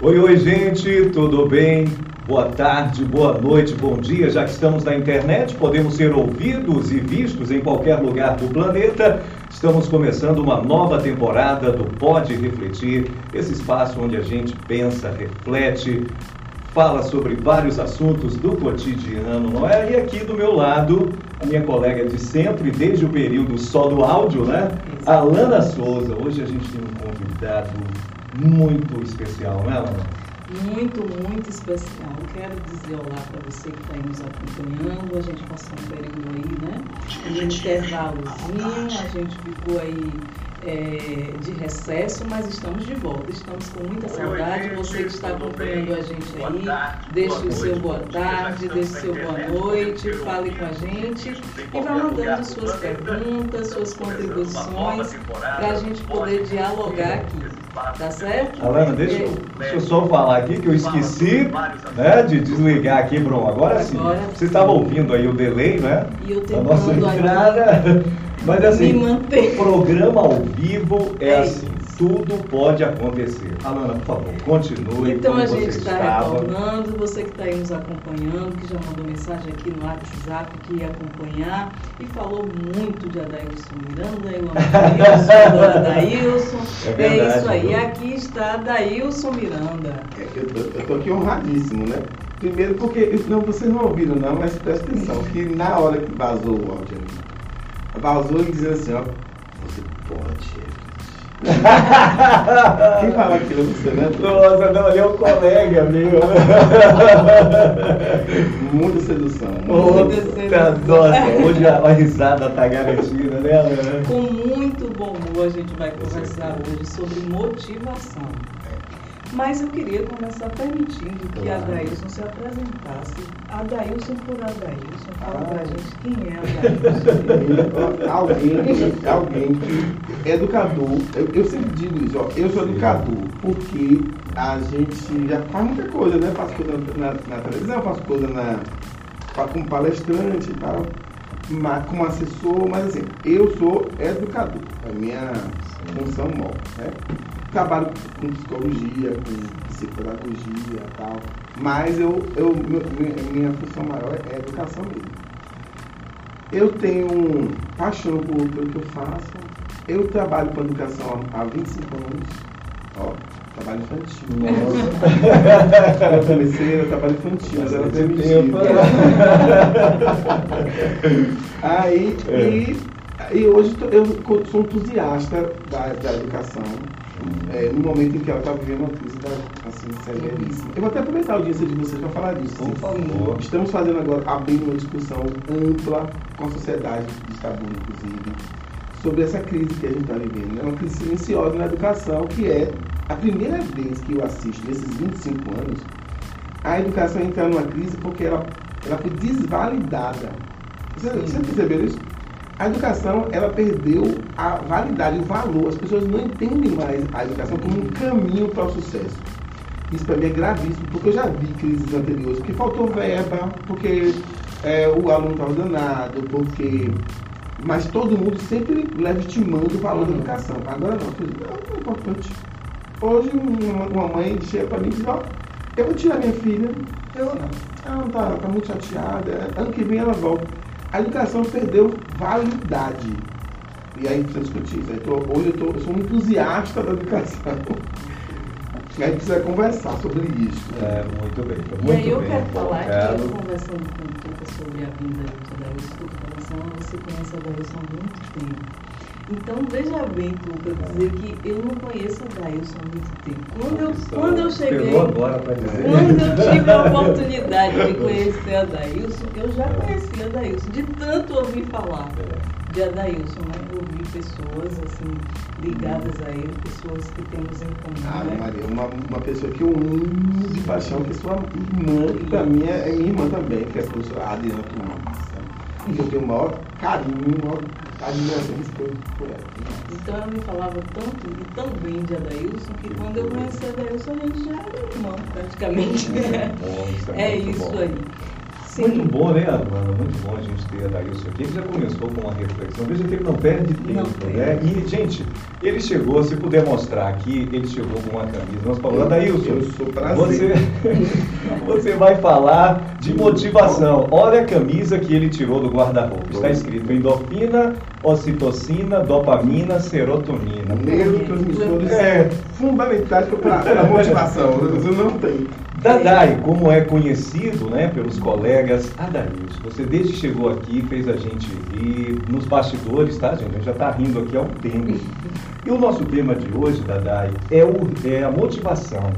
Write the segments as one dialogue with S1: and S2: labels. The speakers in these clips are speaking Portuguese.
S1: Oi, oi, gente, tudo bem? Boa tarde, boa noite, bom dia. Já que estamos na internet, podemos ser ouvidos e vistos em qualquer lugar do planeta. Estamos começando uma nova temporada do Pode Refletir, esse espaço onde a gente pensa, reflete, fala sobre vários assuntos do cotidiano, não é? E aqui do meu lado, a minha colega de sempre, desde o período só do áudio, né? Alana Souza. Hoje a gente tem um convidado muito especial, não é, Alana?
S2: muito, muito especial. Quero dizer olá para você que está aí nos acompanhando. A gente passou um período aí, né? De intervalozinho, a gente ficou aí é, de recesso, mas estamos de volta. Estamos com muita saudade. Você que está acompanhando a gente aí, deixe o seu boa tarde, deixe o seu boa noite, fale com a gente e vá mandando suas perguntas, suas contribuições para a gente poder dialogar aqui. Tá certo?
S1: Alana, deixa, eu, deixa eu só falar aqui que eu esqueci né, de desligar aqui, Bruno. Agora sim. Agora, você estava ouvindo aí o delay, né?
S2: E eu tentando a nossa entrada.
S1: Mas assim, programa ao vivo é, é assim, tudo pode acontecer. Alana, por favor, continue.
S2: Então a gente está retornando, você que está aí nos acompanhando, que já mandou mensagem aqui no WhatsApp que ia acompanhar e falou muito de Adailson Miranda, eu amo Adailson. É, verdade, é isso aí, viu? aqui está Adailson Miranda.
S3: É que eu estou aqui honradíssimo, né? Primeiro porque, não, vocês não ouviram não, mas presta atenção, que na hora que vazou o áudio, vazou e dizendo assim, ó, você pode quem fala aquilo você, né?
S1: Nossa, não, ali é o colega, meu.
S3: Muita sedução.
S1: Muita sedução. Nossa, hoje a, a risada tá garantida, né, Ana?
S2: Com muito bom humor a gente vai conversar hoje sobre motivação. Mas eu queria começar permitindo que claro. Adailson se apresentasse. Adailson por Adailson. Fala ah. pra gente quem é Adailson.
S3: alguém, alguém que é educador. Eu, eu, sempre digo isso, ó, eu sou educador, porque a gente já faz muita coisa, né? Faço coisa na, na televisão, faço coisa na, como palestrante e tal, como assessor, mas assim, eu sou educador. A minha função maior, né? Trabalho com psicologia, com psicopedagogia e tal, mas eu, eu, minha, minha função maior é educação mesmo. Eu tenho paixão por, pelo que eu faço. Eu trabalho com educação há 25 anos. Ó, trabalho infantil. Nossa. eu comecei no trabalho infantil, mas era permitido. Aí, é. e, e hoje eu sou entusiasta da, da educação é, no momento em que ela está vivendo uma crise da, assim, severíssima. Eu vou até aproveitar a audiência de vocês para falar disso.
S1: Por favor.
S3: Estamos fazendo agora, abrindo uma discussão ampla com a sociedade de Istambul, inclusive, sobre essa crise que a gente está vivendo. É uma crise silenciosa na educação, que é a primeira vez que eu assisto, nesses 25 anos, a educação entrar numa crise porque ela, ela foi desvalidada. Você, você percebeu isso? A educação ela perdeu a validade, o valor. As pessoas não entendem mais a educação como um caminho para o sucesso. Isso para mim é gravíssimo, porque eu já vi crises anteriores, porque faltou verba, porque é, o aluno estava danado, porque. Mas todo mundo sempre legitimando o valor da educação. Agora não, não é importante. Hoje uma, uma mãe chega para mim e diz, ó, eu vou tirar minha filha. Eu não. Ela não tá, tá muito chateada. Ano que vem ela volta a educação perdeu validade. E aí precisa discutir isso. Hoje eu, tô, eu, sou um entusiasta da educação. E aí precisa conversar sobre isso.
S1: É, muito bem. Muito
S2: e aí eu bem, quero falar que eu conversando com o professor sobre a vinda da educação, você conhece a Dailson há muito tempo. Então, veja bem, Tuca, dizer que eu não conheço a Dailson há muito tempo. Quando eu, quando eu cheguei. Quando eu tive a oportunidade de conhecer a Dailson, eu já conhecia a Dailson, de tanto ouvir falar de Adailson, né? Ouvir pessoas assim, ligadas a ele, pessoas que temos em comum.
S3: Ah, né? Maria, uma, uma pessoa que eu amo de paixão, que é sua irmã, que para mim é, é, minha irmã também, que é a professora Adriana Tomás. E eu tenho o maior carinho, o maior admiração respeito por ela.
S2: Então ela me falava tanto e tão bem de Adailson que quando eu conheci Adailson a gente já era irmão, praticamente.
S1: Isso é,
S2: é isso
S1: bom.
S2: aí. Sim.
S1: Muito bom, né, Alana? Muito bom a gente ter a Daílson aqui. Ele já começou com uma reflexão. Veja que ele não perde tempo,
S2: Não
S1: né? E, gente, ele chegou, se puder mostrar aqui, ele chegou com uma camisa. Nós falamos, Adailson,
S3: Eu sou prazer.
S1: você, você vai falar de motivação. Olha a camisa que ele tirou do guarda-roupa. Está escrito endorfina, ocitocina, dopamina, serotonina.
S3: Neurotransmissores
S1: É.
S3: fundamentais para a motivação. Você não tem.
S1: Dadai, como é conhecido né, pelos colegas, Adailson, você desde que chegou aqui fez a gente rir nos bastidores, tá, gente? A gente já está rindo aqui há um tempo. E o nosso tema de hoje, Dadai, é, o, é a motivação.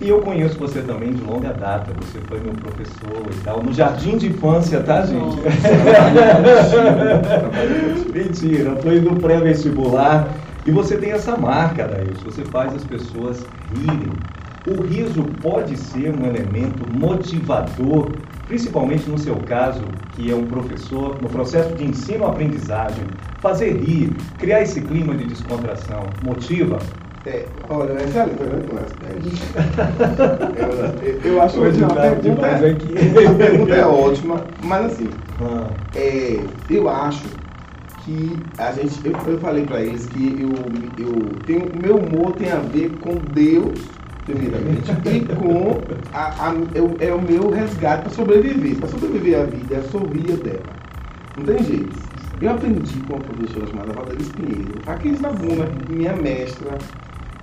S1: E eu conheço você também de longa data, você foi meu professor e tal, no jardim de infância, tá, gente? Mentira, foi no pré-vestibular. E você tem essa marca, Daílson, você faz as pessoas rirem. O riso pode ser um elemento motivador, principalmente no seu caso, que é um professor, no processo de ensino-aprendizagem. Fazer rir, criar esse clima de descontração, motiva?
S3: É, olha, é a letra, né, eu, eu, eu acho
S1: Hoje
S3: que a
S1: tá
S3: pergunta,
S1: demais aqui.
S3: a pergunta é ótima, mas assim,
S1: Ah,
S3: é, eu acho que a gente, eu, eu falei para eles que eu, eu tenho, o meu humor tem a ver com Deus, primeiramente, e com a, a, é o meu resgate para sobreviver. Para sobreviver à vida, é sorrir dela. Não tem jeito. Eu aprendi com uma professora chamada Valdez Pinheiro, aqui em Itabuna, minha mestra,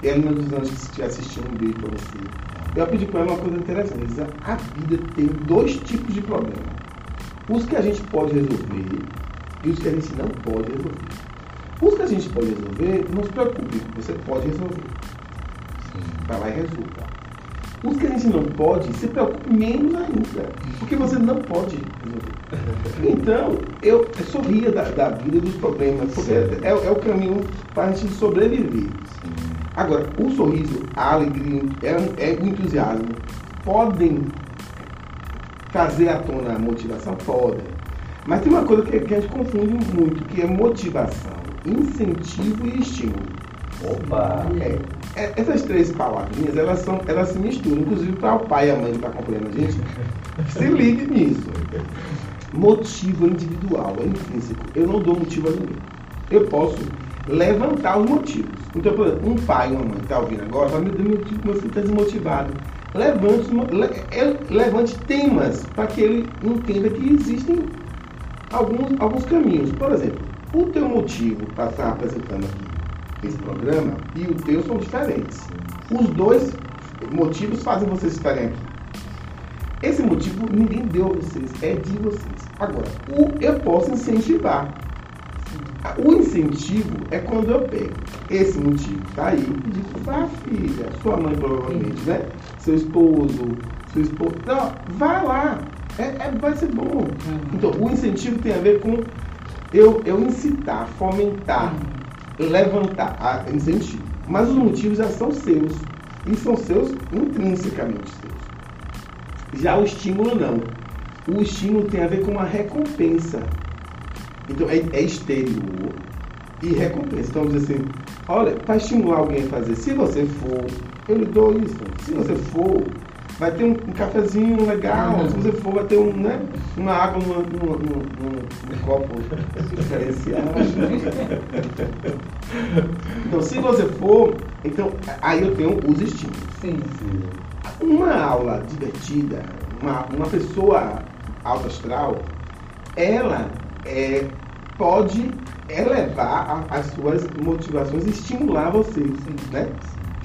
S3: Helena dos Anjos, que estiver assistindo um beijo para você. Eu aprendi com ela uma coisa interessante. Disse, a vida tem dois tipos de problemas. Os que a gente pode resolver e os que a gente não pode resolver. Os que a gente pode resolver, não se preocupe, você pode resolver. Vai lá e resolva. Os que a gente não pode, se preocupe menos ainda, porque você não pode resolver. Então, eu, eu sorria da, da vida dos problemas, porque é, é- o caminho para a gente sobreviver. Agora, o sorriso, a alegria, é, é o entusiasmo podem trazer à tona a motivação? Podem. Mas tem uma coisa que, que a gente confunde muito, que é motivação, incentivo e estímulo.
S1: Opa!
S3: É, essas três palavrinhas, elas, são, elas se misturam, inclusive para o pai e a mãe que está acompanhando a gente, se ligue nisso. Motivo é individual, é intrínseco. Eu não dou motivo a ninguém. Eu posso levantar os motivos. Então, por exemplo, um pai e uma mãe que está ouvindo agora, vai me dar motivo meu filho está desmotivado. Levante, ele- levante temas para que ele entenda que existem alguns, alguns caminhos. Por exemplo, o teu motivo para estar apresentando aqui esse programa e o teu são diferentes. Os dois motivos fazem vocês estarem aqui. Esse motivo ninguém deu a vocês, é de vocês. Agora, o, eu posso incentivar. O incentivo é quando eu pego esse motivo, tá aí, e digo para filha, sua mãe provavelmente, né? Seu esposo, seu esposo. Não, vai lá, é, é- vai ser bom. Então, o incentivo tem a ver com eu, eu incitar, fomentar, levantar, a, incentivo. Mas os motivos já são seus. E são seus intrinsecamente seus. Já o estímulo não. O estímulo tem a ver com uma recompensa. Então é, é exterior e recompensa. Então dizer assim, olha, para estimular alguém a fazer, se você for, eu lhe dou isso. Se você for, vai ter um, um cafezinho legal. Se você for, vai ter um, né, uma água num, num, num- num copo diferenciado. Então, se você for, então aí eu tenho os estímulos.
S2: Sim.
S3: Uma aula divertida, uma, uma pessoa alta astral, ela é, pode elevar a- as suas motivações e estimular você, né?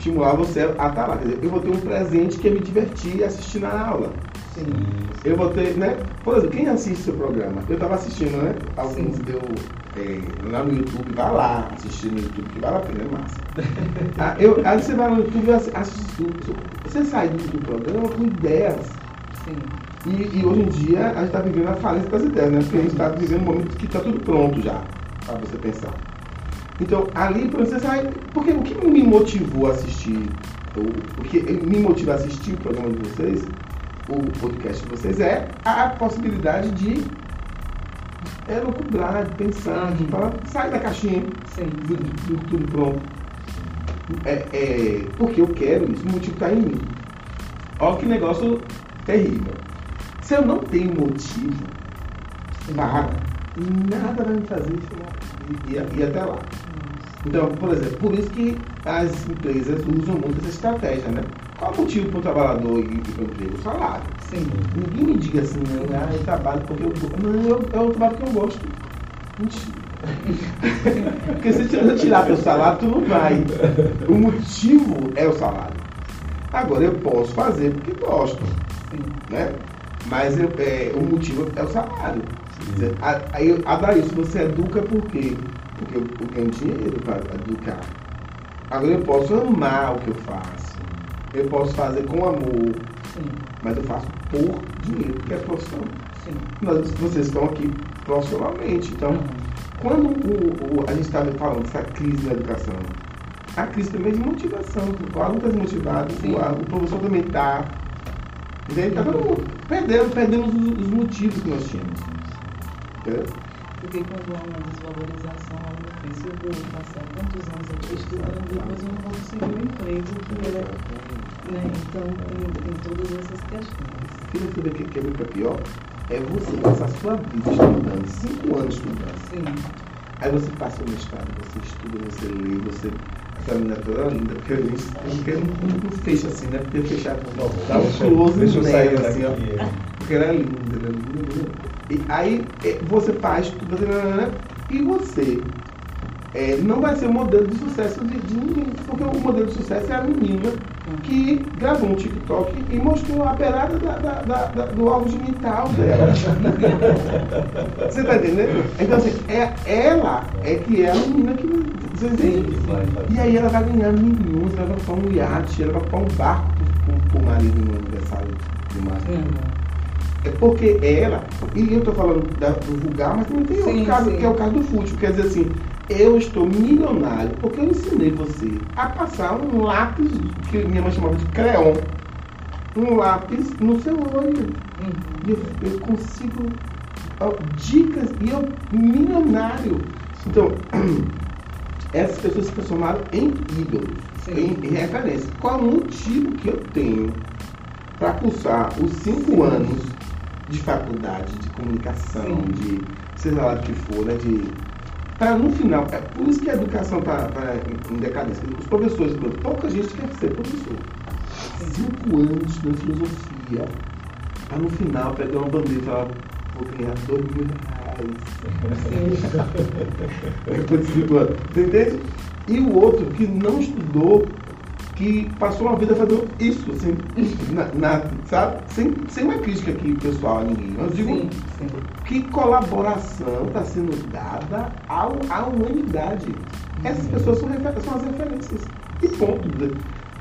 S3: Estimular você a estar lá. Quer dizer, eu vou ter um presente que é me divertir e assistir na aula.
S2: Sim.
S3: Eu vou ter, né? Por exemplo, quem assiste seu programa? Eu estava assistindo, né? Alguns
S2: Sim.
S3: deu é, lá no YouTube, vai lá assistir no YouTube, que vale a pena, é massa. Ah, eu, aí você vai no YouTube e assi- assiste tudo. Você sai do, do programa com ideias.
S2: Sim.
S3: E, e hoje em dia a gente está vivendo a falência das ideias, né? Porque a gente está vivendo um momento que está tudo pronto já, para você pensar. Então, ali, exemplo, você sai. Porque o que me motivou a assistir, o, o que me motiva a assistir o programa de vocês, o podcast de vocês, é a possibilidade de é, lucubrar, de pensar, de falar, sai da caixinha
S2: Sim.
S3: do, do- tudo pronto. É, é, porque eu quero isso, o motivo está em mim. Olha que negócio terrível. Se eu não tenho motivo para, nada vai me fazer ir, ir até lá. Então, por exemplo, por isso que as empresas usam muito essa estratégia, né? Qual o motivo para o trabalhador ir para o emprego? O salário.
S2: Sim.
S3: Ninguém me diga assim, ah, eu trabalho porque eu gosto. Não, eu, eu trabalho porque eu gosto. Mentira. porque se eu tirar teu salário, tu não vai. O motivo é o salário. Agora, eu posso fazer porque gosto. Né? Mas eu, é, o motivo é o salário. Aí, Adailson, você educa por quê? Porque eu, eu tenho dinheiro para educar. Agora eu posso amar o que eu faço. Eu posso fazer com amor.
S2: Sim.
S3: Mas eu faço por dinheiro, porque é profissão.
S2: Sim.
S3: Nós, vocês estão aqui profissionalmente. Então,
S2: Uhum.
S3: quando o, o- a gente estava falando dessa crise na educação, a crise também é de motivação. O aluno está desmotivado, o, a- o professor também está. Entende? Está todo mundo perdendo, perdemos os, os motivos que nós tínhamos. Entendeu?
S2: Porque quando há uma desvalorização, ela não pensa, eu vou passar tantos anos aqui estudando, depois eu não vou conseguir um emprego que é, né? Então tem, tem todas essas questões.
S3: Filha, você vê que é muito pior? É você passar a sua vida estudando, cinco anos estudando.
S2: Sim,
S3: Aí você passa o mestrado, você estuda, você lê, você. Essa menina toda linda, porque a gente porque não, fecha assim, né? Porque fechar com dá um close
S1: deixa eu sair
S3: assim, ó. Porque ela é linda, ela é linda. E aí é, você faz tudo, você, e você é, não vai ser o modelo de sucesso de, de ninguém. Porque o modelo de sucesso é a menina que gravou um TikTok e mostrou a pelada da, da, da, da- do órgão genital dela. Você tá entendendo? Então, assim, é, ela é que é a menina que. Você. E aí ela vai ganhar milhões, ela vai comprar um iate, ela vai comprar um barco pro, pro, pro marido no aniversário de março. É porque ela, e eu estou falando da- do vulgar, mas também tem outro
S2: Sim,
S3: caso,
S2: sim.
S3: que é o caso do fútil. Quer dizer assim, eu estou milionário porque eu ensinei você a passar um lápis, que minha mãe chamava de creon, um lápis no seu olho.
S2: Uhum.
S3: E eu, eu consigo ó, dicas e eu milionário. Então, essas pessoas se transformaram em ídolos,
S2: Sim.
S3: em, referência. Qual o motivo que eu tenho para cursar os cinco anos de faculdade, de comunicação,
S2: Sim.
S3: de seja lá do que for, né? De, para no final, é por isso que a educação está em, em decadência. Os professores, pouca gente quer ser professor. Cinco anos estudando filosofia, para no final pegar uma e falar, vou ganhar dois mil reais. Depois de cinco anos. Você entende? E o outro que não estudou, que passou uma vida fazendo isso, assim, na, na- sabe? Sem, sem uma crítica aqui pessoal a ninguém. Eu digo
S2: Sim, sim.
S3: que colaboração está sendo dada ao, à humanidade. Essas pessoas são, refer- são as referências. E ponto.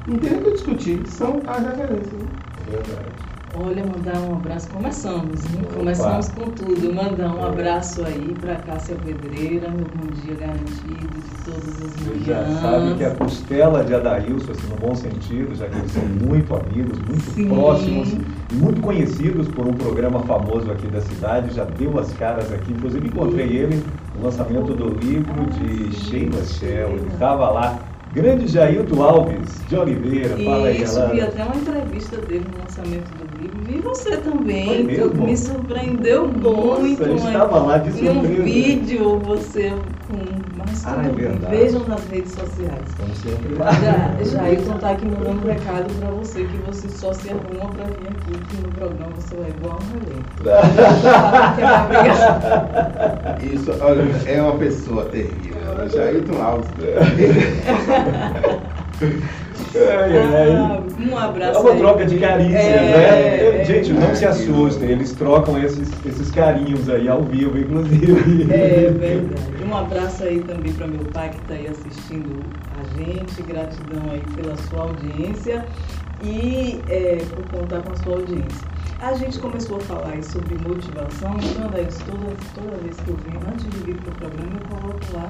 S3: Não tem nem o que discutir, são as referências. né?
S1: Verdade.
S2: Olha, mandar um abraço. Começamos, hein? Começamos com tudo. Mandar um abraço aí para Cássia Pedreira, meu bom dia garantido de todas as
S1: Você já sabe que a costela de Adailson, assim, no bom sentido, já que eles são muito amigos, muito
S2: Sim.
S1: próximos muito conhecidos por um programa famoso aqui da cidade, já deu as caras aqui. Inclusive encontrei ele no lançamento do livro de Sheila Shell. Ele estava lá. Grande Jailton Alves de Oliveira, fala aí,
S2: Isso, vi até uma entrevista dele no lançamento do. Vi você também, me surpreendeu
S1: Nossa,
S2: muito.
S1: eu
S2: né?
S1: estava lá de
S2: Vi um
S1: surpresa.
S2: vídeo, você com. Mas
S1: Ah,
S2: tudo
S1: é
S2: bem,
S1: verdade.
S2: vejam nas redes sociais.
S1: Estamos sempre lá.
S2: Já, Jailton tá aqui mandando um recado pra você que você só se arruma pra vir aqui, que no programa você vai igual um relento. Que vai brigar.
S3: Isso, olha, é uma pessoa terrível. Jailton Alves.
S1: Ai, ai.
S2: Ah, um
S1: É
S2: abraço.
S1: uma
S2: aí.
S1: troca de carícias,
S2: É,
S1: né?
S2: é.
S1: Gente, não se assustem, eles trocam esses, esses carinhos aí ao vivo, inclusive.
S2: É verdade. Um abraço aí também para meu pai que está aí assistindo a gente. Gratidão aí pela sua audiência e é, por contar com a sua audiência. A gente começou a falar sobre motivação, então, Adair, toda, toda vez que eu venho, antes de vir para o programa, eu coloco lá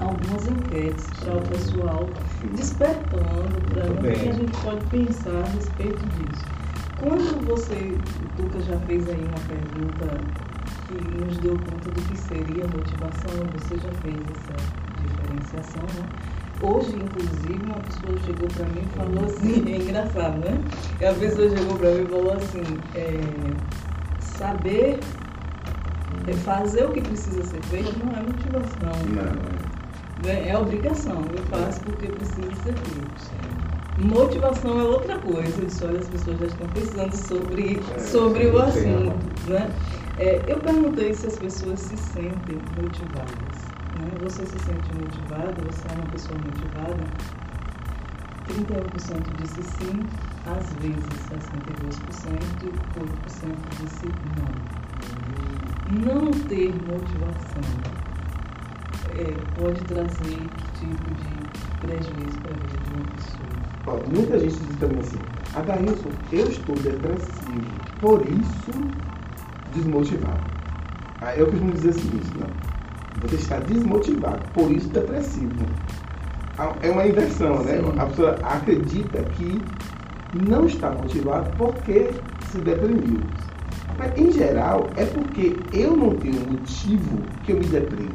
S2: algumas enquetes para o pessoal, despertando para o que a gente pode pensar a respeito disso. Quando você, o Tuca já fez aí uma pergunta que nos deu conta do que seria motivação, você já fez essa diferenciação, né? Hoje, inclusive, uma pessoa chegou para mim e falou assim, é engraçado, né? A pessoa chegou para mim e falou assim, é, saber é, fazer o que precisa ser feito não é motivação.
S3: Não,
S2: É, é obrigação. Eu faço porque precisa ser feito. Motivação é outra coisa. Isso, olha, as pessoas já estão pensando sobre,
S3: É,
S2: sobre o assunto. Né? É, eu perguntei se as pessoas se sentem motivadas. Né? Você se sente motivada? Você é uma pessoa motivada? 31% disse sim, às vezes 62% e 8% disse não. Não ter motivação é, pode trazer que tipo de prejuízo para a vida de uma pessoa?
S3: Ó, muita gente diz também assim, Adailson, eu estou depressivo, por isso desmotivado. Aí eu costumo dizer o seguinte, não. Você está desmotivado, por isso depressivo. Ah, É uma inversão, né?
S2: Sim.
S3: A pessoa acredita que não está motivado porque se deprimiu. Mas, em geral, é porque eu não tenho motivo que eu me deprimo.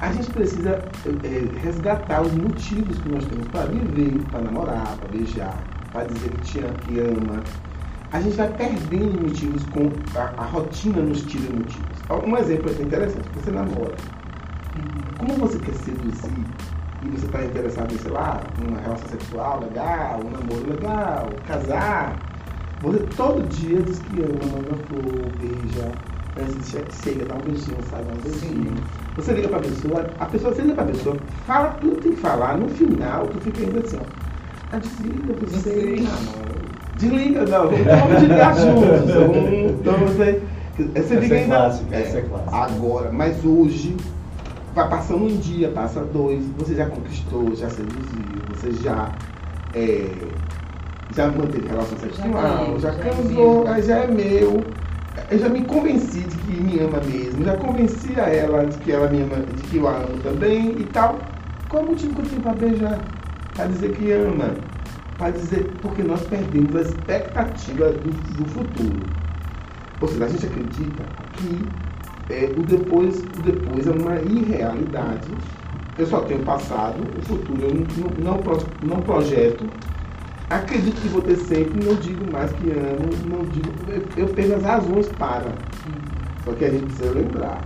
S3: A gente precisa é, resgatar os motivos que nós temos para viver, para namorar, para beijar, para dizer que te ama, que ama. A gente vai perdendo motivos com a, a rotina nos tira motivos. Um exemplo interessante, você namora. Como você quer seduzir e você está interessado em, sei lá, uma relação sexual legal, um namoro legal, casar, você todo dia diz que ama, manda flor, beija, de chega, dá um beijinho, dá um beijinho. Você liga pra pessoa, a pessoa, você liga pra pessoa, fala tudo que tem que falar, no final tu fica ainda assim, ó. Ah, desliga, você.
S2: Desliga.
S3: Desliga, não, vamos desligar juntos. Então você. Você
S1: Essa
S3: liga
S1: é
S3: ainda.
S1: clássica, essa é clássica.
S3: Agora, mas hoje, vai passando um dia, passa dois, você já conquistou, já seduziu, você já. é, já manteve relação sexual,
S2: ganhei,
S3: já,
S2: já é
S3: casou, aí já é meu. Eu já me convenci de que me ama mesmo, já convenci a ela de que ela me ama, de que eu a amo também e tal. Qual é o motivo que eu tenho para beijar? Para dizer que ama. Para dizer, porque nós perdemos a expectativa do, do futuro. Ou seja, a gente acredita que é, o, depois, o depois é uma irrealidade. Eu só tenho passado, o futuro eu não, não, não projeto. Acredito que vou ter sempre, não digo mais que amo, não digo. eu- Eu perco as razões para. Só que a gente precisa lembrar.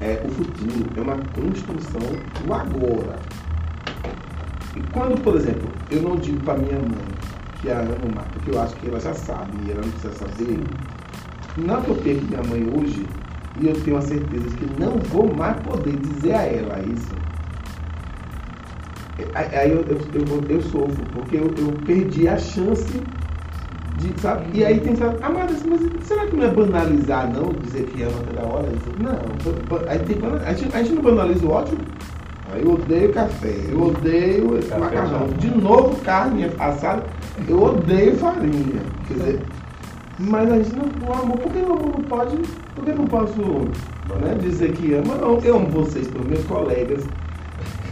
S3: É, o futuro é uma construção do agora. E quando, por exemplo, eu não digo para minha mãe que a amo mais, porque eu acho que ela já sabe e ela não precisa saber, não que eu perco minha mãe hoje e eu tenho a certeza de que não vou mais poder dizer a ela isso. Aí eu, eu, eu, eu sofro, porque eu, eu perdi a chance de, sabe? E aí tem que falar, ah, mas, mas será que não é banalizar, não? Dizer que ama toda hora? Não, aí tem a, gente, a gente não banaliza o ótimo? Eu odeio café, eu odeio
S1: Café
S3: macarrão. De novo, carne assada, eu odeio farinha. Quer dizer, mas a gente não, o amor, por que o amor não pode, por que não posso né, dizer que ama? Não, eu amo vocês, pelos meus colegas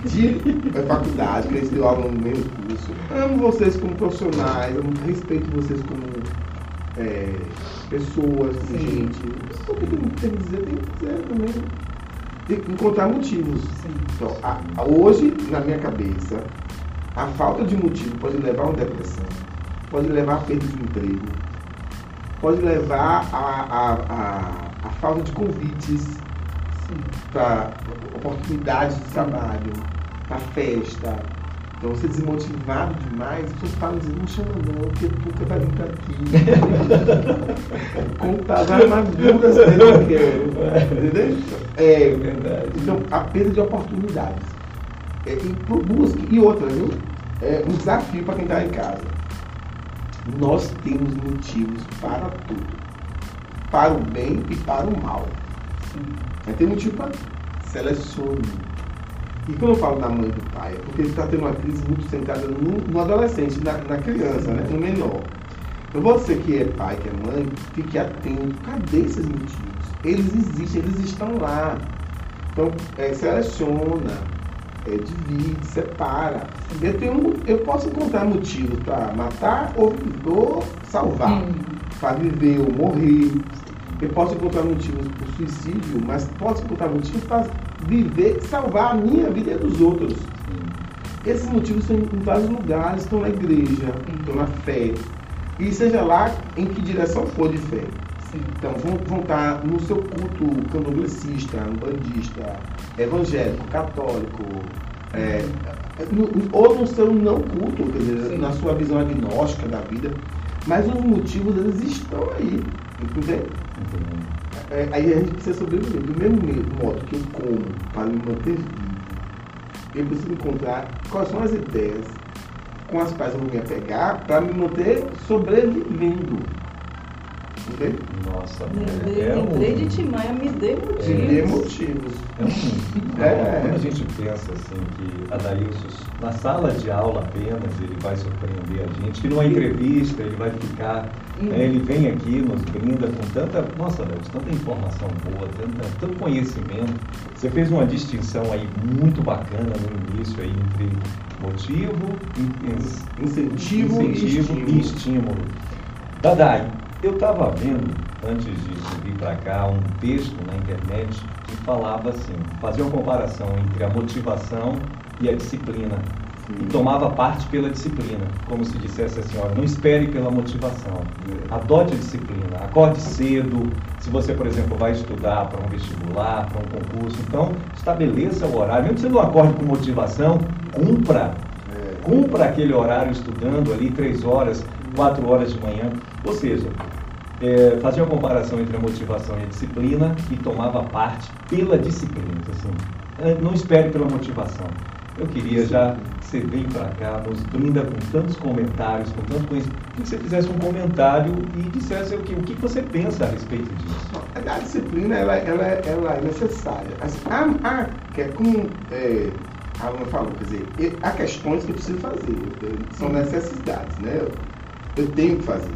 S3: de faculdade, que eles deu aula no mesmo curso. Amo vocês como profissionais, amo, respeito vocês como é, pessoas,
S2: Sim.
S3: gente. Por que que tem que dizer? Tem que dizer também. Tem que encontrar motivos.
S2: Sim.
S3: Então, a- a- hoje, na minha cabeça, a falta de motivo pode levar a uma depressão, pode levar a perda de emprego, pode levar a, a, a, a falta de convites para oportunidades de trabalho, para festa. Então você desmotivado demais, as pessoas falam assim, não chama não, porque nunca vai vir pra aqui. Contar as amarguras dele eu quero. Entendeu? É,
S1: Verdade.
S3: então, a perda de oportunidades. É, e busca, e outra, viu? É um desafio para quem está em casa. Nós temos motivos para tudo. Para o bem e para o mal. Mas tem motivo para selecione. E quando eu falo da mãe e do pai, é porque ele está tendo uma crise muito centrada no, no adolescente, na, na criança, né? no menor. Então você que é pai, que é mãe, fique atento. Cadê esses motivos? Eles existem, eles estão lá. Então, é, seleciona, é, divide, separa. Eu, tenho, eu posso encontrar motivos para matar ou, ou salvar. Para viver ou morrer. Eu posso encontrar motivos para suicídio, mas posso encontrar motivos para viver, salvar a minha vida e a dos outros. Esses motivos estão em vários lugares, estão na igreja, estão na fé. E seja lá em que direção for de fé. Sim. Então vão, vão estar no seu culto candomblessista, bandista, evangélico, católico, é, no, ou no seu não culto, quer dizer, Sim. na sua visão agnóstica da vida. Mas os motivos eles estão aí, entende? É, aí a gente precisa sobreviver. Do mesmo modo que eu como para me manter vivo, eu preciso encontrar quais são as ideias com as quais eu vou me apegar para me manter sobrevivendo.
S2: Entende? Nossa, lembrei, é, lembrei um... de Timaya, me dê motivos. Me
S3: dê motivos.
S1: É um... é. Quando a gente pensa assim que Adailson, na sala de aula apenas, ele vai surpreender a gente, que numa entrevista ele vai ficar, hum. né, ele vem aqui, nos brinda com tanta, nossa, Deus, tanta informação boa, tanta, tanto conhecimento. Você fez uma distinção aí muito bacana no início aí entre motivo, incentivo, incentivo e estímulo. E estímulo. Dadai, eu estava vendo, antes de vir para cá, um texto na internet que falava assim, fazia uma comparação entre a motivação e a disciplina. Sim. E tomava parte pela disciplina, como se dissesse assim, olha, não espere pela motivação, adote a disciplina, acorde cedo, se você, por exemplo, vai estudar para um vestibular, para um concurso, então estabeleça o horário, mesmo que você não acorde com motivação, cumpra, é. cumpra aquele horário estudando ali três horas, quatro horas de manhã. Ou seja, é, fazia uma comparação entre a motivação e a disciplina e tomava parte pela disciplina. Assim, é, não espere pela motivação. Eu queria já que você vem para cá, nos brinda com tantos comentários, com tanto conhecimento, que você fizesse um comentário e dissesse o que, o que você pensa a respeito disso.
S3: A disciplina ela, ela, ela é necessária. Há, há, que é como é, a aluna falou, quer dizer, há questões que eu preciso fazer, são necessidades, né? Eu tenho que fazer.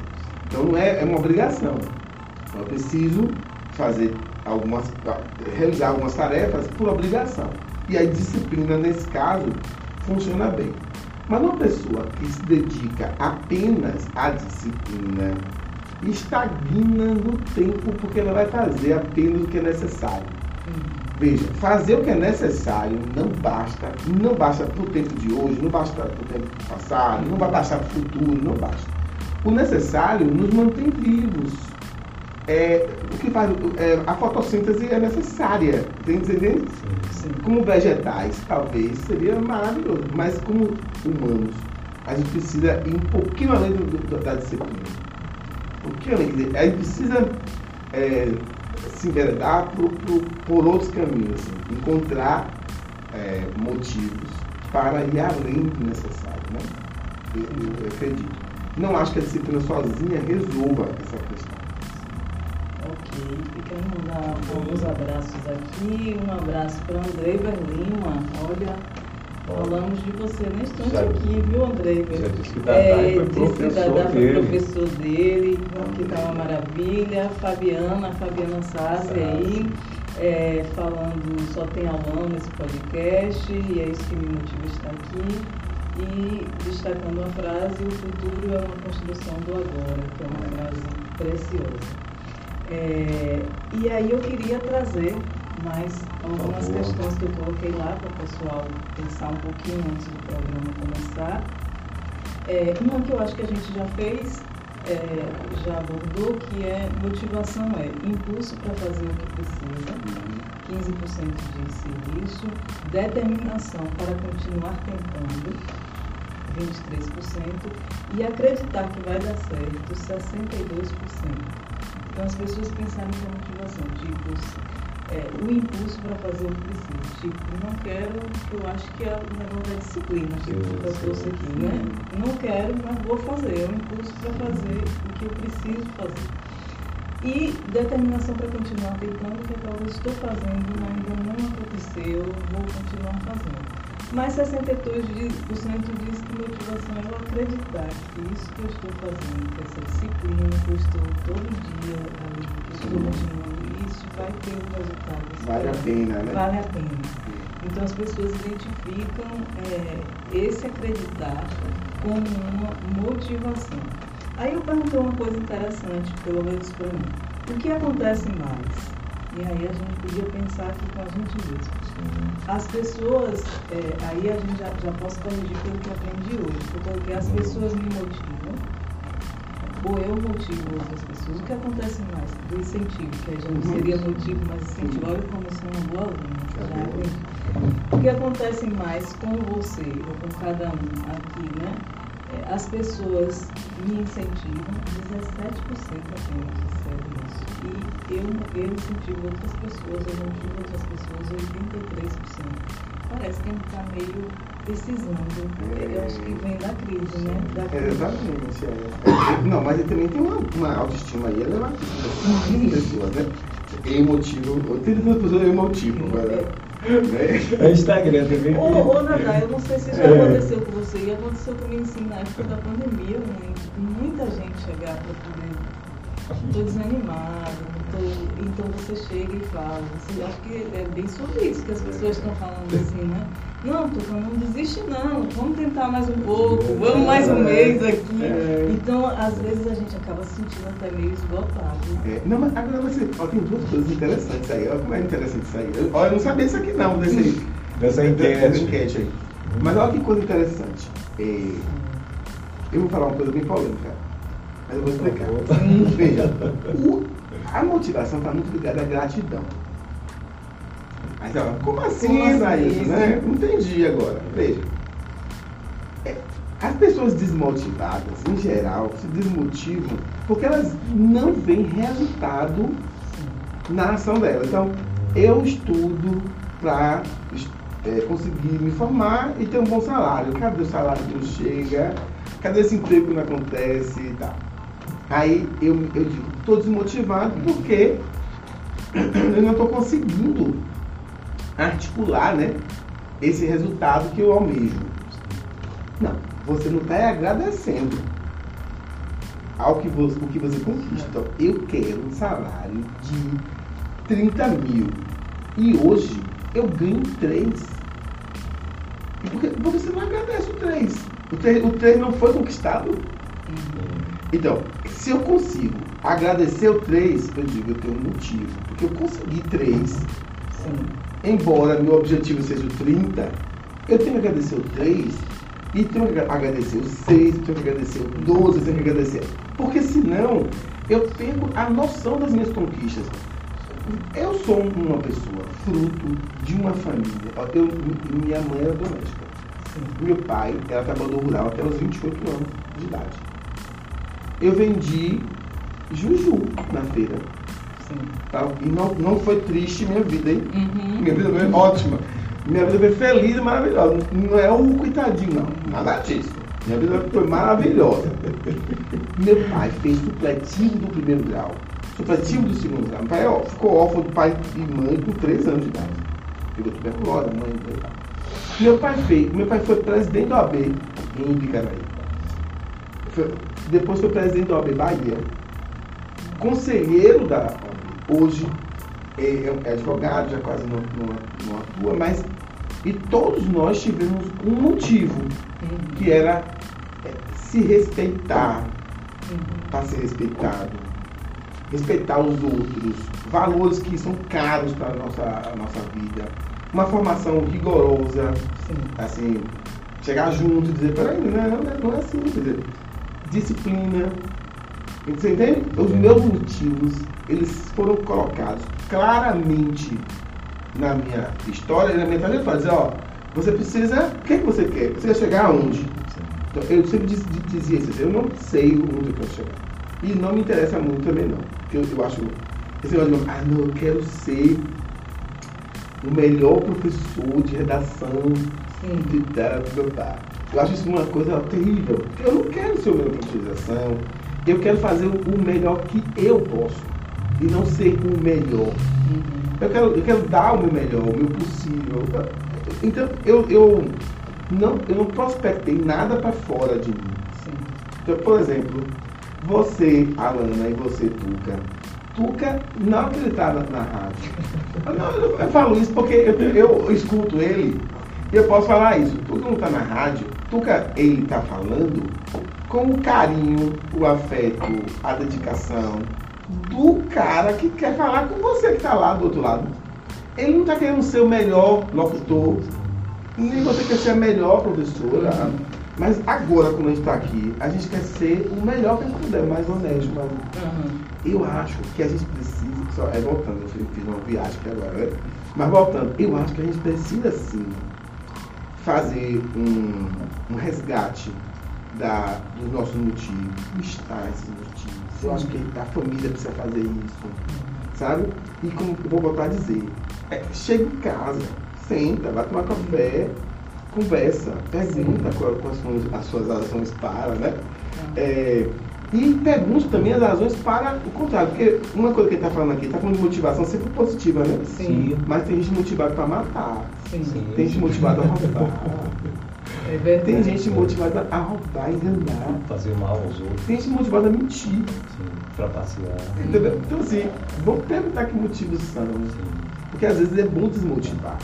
S3: Então não é, é uma obrigação. Então, eu preciso fazer algumas, realizar algumas tarefas por obrigação. E a disciplina, nesse caso, funciona bem. Mas uma pessoa que se dedica apenas à disciplina estagna no tempo porque ela vai fazer apenas o que é necessário. Veja, fazer o que é necessário não basta, não basta para o tempo de hoje, não basta para o tempo passado, não vai bastar para o futuro, não basta. O necessário nos mantém vivos. É, o que faz é, a fotossíntese é necessária, tem entendendo? Como vegetais, talvez seria maravilhoso, mas como humanos, a gente precisa ir um pouquinho além do, do, da disciplina. Um pouquinho além, a gente precisa é, se enveredar por, por, por, outros caminhos, assim, encontrar é, motivos para ir além do necessário. Né? Eu, eu acredito. Não acho que a disciplina sozinha resolva essa questão.
S2: Ok, e quero mandar alguns abraços aqui. Um abraço para André Berlima. Olha, falamos de você nesse instante aqui, viu, André?
S1: Já disse que Dadá é, foi professor
S2: que foi professor dele, que está uma maravilha. Fabiana, Fabiana Sassi aí. É, falando só tem aulão nesse podcast e é isso que me motiva a estar aqui e destacando uma frase, o futuro é uma construção do agora, que é uma frase preciosa. É, e aí eu queria trazer mais algumas questões que eu coloquei lá para o pessoal pensar um pouquinho antes do programa começar. É, uma que eu acho que a gente já fez, é, já abordou, que é motivação é impulso para fazer o que precisa, 15% disse isso, determinação para continuar tentando, 23%, e acreditar que vai dar certo, 62%. Então as pessoas pensaram que a motivação, tipo, é, o impulso para fazer o que precisa. Tipo, não quero, eu acho que é o negócio da disciplina, tipo, que eu trouxe aqui, né? Não quero, mas vou fazer. É o impulso para fazer o que eu preciso fazer. E determinação para continuar tentando, que é talvez estou fazendo, mas ainda não aconteceu, vou continuar fazendo. Mas 62% diz motivação é eu acreditar que isso que eu estou fazendo, que essa disciplina que eu estou todo dia ali, que estou continuando, isso vai ter um resultado.
S3: Vale a pena, né?
S2: Vale a pena. Então as pessoas identificam é, esse acreditar como uma motivação. Aí eu perguntei uma coisa interessante, pelo menos para mim. O que acontece mais? E aí a gente podia pensar aqui com a gente mesmo. As pessoas, é, aí a gente já, já posso corrigir pelo que aprendi hoje, porque as pessoas me motivam ou eu motivo outras pessoas. O que acontece mais do incentivo, que a gente uhum. seria motivo, mas incentivo, olha como eu sou uma boa aluna, já O que acontece mais com você, ou com cada um aqui, né? É, as pessoas me incentivam, 17% apenas recebem isso. E eu, eu incentivo outras pessoas, eu motivo outras pessoas, 83% parece que a gente está meio precisando. É, eu acho que vem da crise, né? Da crise.
S3: exatamente. É. Não, mas ele também tem uma, uma autoestima aí elevadíssima das pessoas, né? Emotivo, 30 pessoas emotivo,
S1: né? É Instagram também.
S2: Ô, ô Nadá, eu não sei se já é. aconteceu com você, e aconteceu comigo sim na época da pandemia, muito, muita gente chegar para poder. Estou desanimado, então você chega e fala. Você acha que é bem sobre isso que as pessoas estão falando assim, né? Não, Tuca, não desiste não, vamos tentar mais um pouco, vamos mais um mês aqui. É. Então, às vezes a gente acaba se sentindo até meio esgotado.
S3: É. Não, mas agora você, ó, tem duas coisas interessantes aí. Olha como é interessante isso aí. Olha, eu não sabia isso aqui não, desse,
S1: dessa enquete.
S3: enquete aí. Mas olha que coisa interessante. É, eu vou falar uma coisa bem polêmica, mas eu vou explicar. Veja, o a motivação está muito ligada à gratidão. Mas ela, como assim, como assim? Né? Não entendi agora. Veja. É, as pessoas desmotivadas, em geral, se desmotivam porque elas não veem resultado na ação delas. Então, eu estudo para é, conseguir me formar e ter um bom salário. Cadê o salário que não chega? Cadê esse emprego que não acontece e tal? Aí eu, eu digo, estou desmotivado porque eu não estou conseguindo articular né, esse resultado que eu almejo. Não, você não está agradecendo ao que você, o que você conquista. Então, eu quero um salário de 30 mil e hoje eu ganho 3. Porque, porque você não agradece o 3. O 3, o 3 não foi conquistado. Então, se eu consigo agradecer o 3, eu digo, eu tenho um motivo. Porque eu consegui 3, embora meu objetivo seja o 30, eu tenho que agradecer o 3 e tenho que agradecer o 6, tenho que agradecer o 12, tenho que agradecer. Porque senão eu perco a noção das minhas conquistas. Eu sou uma pessoa fruto de uma família. Eu, minha mãe era doméstica. Meu pai era trabalhador rural até os 28 anos de idade eu vendi juju na feira. Sim. Tá? E não, não foi triste minha vida, hein? Uhum. Minha vida foi ótima. Minha vida foi feliz e maravilhosa. Não é um coitadinho, não. Nada disso. Minha vida foi maravilhosa. Meu pai fez supletivo do primeiro grau, supletivo do segundo grau. Meu pai ó, ficou órfão de pai e mãe com 3 anos de idade. Pegou tuberculose, mãe e Meu pai fez, meu pai foi presidente do AB em Ibicaraí. Foi, depois foi presidente da OAB Bahia, conselheiro da hoje é, é, é advogado, já quase não, não, não, atua, mas e todos nós tivemos um motivo, uhum. que era é, se respeitar uhum. para ser respeitado, respeitar os outros, valores que são caros para a nossa, a nossa vida, uma formação rigorosa, Sim. assim, chegar junto e dizer, peraí, não, é, não é assim, quer dizer, disciplina. Você entende? Os meus motivos, eles foram colocados claramente na minha história, na minha trajetória. Fazer, ó, você precisa, o que, é que você quer? Você quer chegar aonde? Então, eu sempre dizia isso, eu não sei onde eu quero chegar. E não me interessa muito também não. Porque eu, eu acho, esse negócio de, ah não, eu quero ser o melhor professor de redação Sim. de, meu pai. Eu acho isso uma coisa terrível. Eu não quero ser o melhor profissionalização. Eu quero fazer o melhor que eu posso. E não ser o melhor. Uhum. Eu, quero, eu quero dar o meu melhor, o meu possível. Então, eu, eu, não, eu não prospectei nada para fora de mim. Sim. Então, por exemplo, você, Alana, e você, Tuca. Tuca não acreditava na rádio. Eu, não, eu, eu falo isso porque eu, eu escuto ele e eu posso falar isso. Tudo não está na rádio Tuca, ele está falando com o carinho, o afeto, a dedicação do cara que quer falar com você que está lá do outro lado. Ele não está querendo ser o melhor locutor, nem você quer ser a melhor professora. Mas agora, quando a gente está aqui, a gente quer ser o melhor que a gente puder, mais honesto. Mais...
S2: Uhum.
S3: Eu acho que a gente precisa, só, é voltando, eu fiz uma viagem aqui agora, né? mas voltando, eu acho que a gente precisa sim fazer um, um resgate da, dos nossos motivos, listar esses motivos. Eu acho que a família precisa fazer isso, sabe? E como eu vou voltar a dizer, é, chega em casa, senta, vai tomar café, conversa, pergunta quais são as suas razões para, né? É, e pergunte também as razões para o contrário. Porque uma coisa que ele está falando aqui, está falando de motivação sempre positiva, né?
S2: Sim.
S3: Mas tem gente motivada para matar.
S2: Sim.
S3: Tem gente motivada a roubar.
S2: É verdade.
S3: Tem gente motivada a roubar, enganar.
S1: Fazer mal aos outros,
S3: Tem gente motivada a mentir.
S1: sim, trapacear.
S3: Entendeu? Então, assim, vamos perguntar que motivos são.
S1: Sim.
S3: Porque às vezes é bom desmotivar.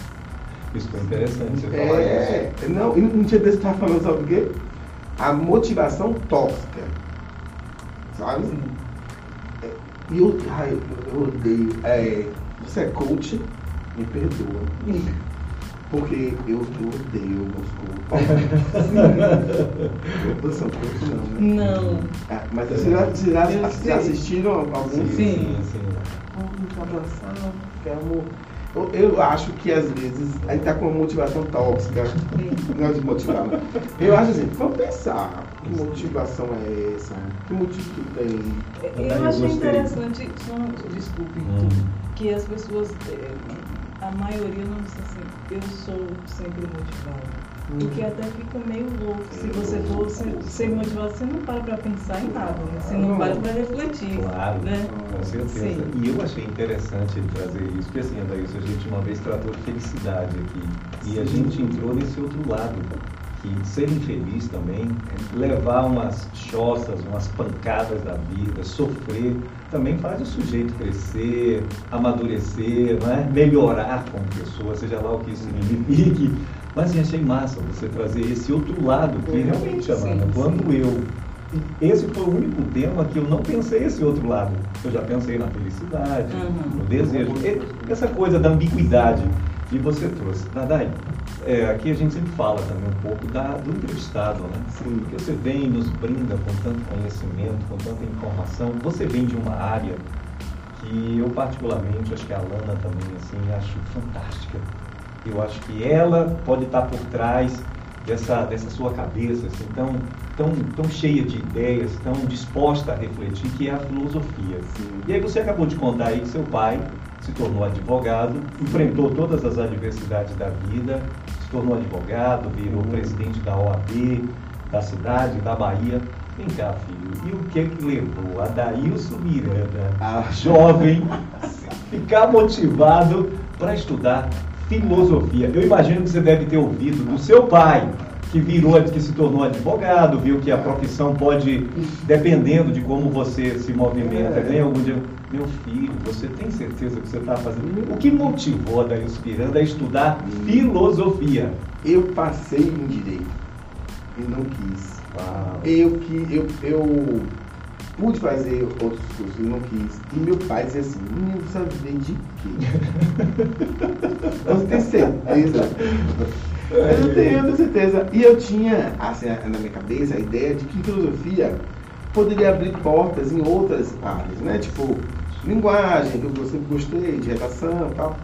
S1: Isso foi interessante você falar
S3: É,
S1: isso.
S3: não, e um dia desse eu estava falando, sabe o quê? A motivação tóxica. Sabe? É, E eu, ai, eu, eu odeio. É, você é coach, me perdoa. Porque eu, odeio. Eu sou coach, não, né?
S2: Não.
S3: Ah, mas vocês já, vocês já, já
S2: sei.
S3: assistiram alguns?
S1: Sim, sim, sim.
S3: Vamos abraçar, que amor. Eu, eu acho que às vezes a gente tá com uma motivação tóxica. Não é de motivar. não. Eu acho assim, vamos pensar. Que motivação é essa? Que motivo que tem?
S2: Eu
S1: Eu
S2: achei interessante, só, desculpe,
S1: Hum.
S2: que as pessoas, eh, a maioria não assim, eu sou sempre motivada.
S3: Hum.
S2: O que até fica meio louco. Se você for ser, motivado, você não para para pensar em nada, né? Você não para para refletir.
S1: Claro,
S2: Né?
S1: com certeza.
S2: Sim.
S1: E eu achei interessante ele trazer isso, porque assim, Adailson, a gente uma vez tratou de felicidade aqui. E a gente entrou nesse outro lado, que ser infeliz também, levar umas choças, umas pancadas da vida, sofrer, também faz o sujeito crescer, amadurecer, né? melhorar como pessoa, seja lá o que isso signifique. Mas eu achei massa você trazer esse outro lado, que realmente, Amanda,
S2: sim.
S1: quando eu esse foi o único tema que eu não pensei esse outro lado. Eu já pensei na felicidade,
S2: Uhum.
S1: no desejo. Essa coisa da ambiguidade que você trouxe. Nadai, é, aqui a gente sempre fala também um pouco da, do entrevistado, né?
S3: Sim.
S1: Porque você vem e nos brinda com tanto conhecimento, com tanta informação. Você vem de uma área que eu particularmente, acho que a Lana também, assim, acho fantástica. Eu acho que ela pode estar por trás dessa, dessa sua cabeça, assim, tão, tão, tão cheia de ideias, tão disposta a refletir, que é a filosofia.
S3: Sim.
S1: E aí você acabou de contar aí que seu pai se tornou advogado, enfrentou todas as adversidades da vida, se tornou advogado, virou
S3: Uhum.
S1: presidente da OAB, da cidade, da Bahia. Vem cá, filho, e o que que levou a Daílson Miranda,
S3: Ah.
S1: jovem, ficar motivado para estudar filosofia? Eu imagino que você deve ter ouvido do seu pai, que virou, que se tornou advogado, viu que a profissão pode, dependendo de como você se movimenta,
S3: É.
S1: ganha algum dia. Meu filho, você tem certeza que você está fazendo? O que motivou a Daílson Miranda a estudar filosofia?
S3: Eu passei em direito e não quis.
S1: Uau.
S3: Eu que eu, eu pude fazer outros cursos e não quis. E meu pai dizia assim, menino, você vai viver de quê? Você tem certeza? Eu não tenho, eu tenho certeza. E eu tinha, assim, na minha cabeça, a ideia de que filosofia poderia abrir portas em outras áreas, né? Tipo, linguagem, que eu sempre gostei, de redação e tal.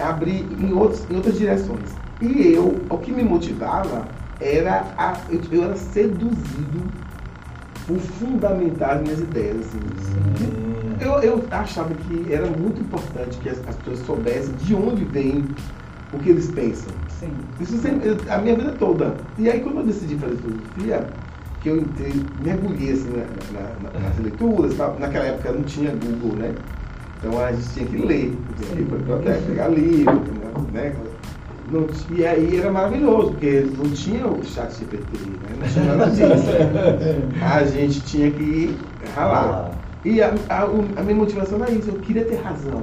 S3: Abrir em, outros, em outras direções. E eu, o que me motivava era a, eu, eu era seduzido por fundamentar minhas ideias. Assim.
S1: Hum.
S3: Eu, eu achava que era muito importante que as, as pessoas soubessem de onde vem o que eles pensam.
S2: Sim.
S3: Isso sempre, a minha vida toda. E aí quando eu decidi fazer filosofia, que eu entrei, mergulhei assim, na, na- na- nas leituras, tal. naquela época não tinha Google, né? Então a gente tinha que ler, ir para a biblioteca, pegar livro, né? Não, e aí era maravilhoso, porque não tinha o chat GPT, né? Não tinha nada disso. A gente tinha que ralar. E a, a, a minha motivação era isso, eu queria ter razão.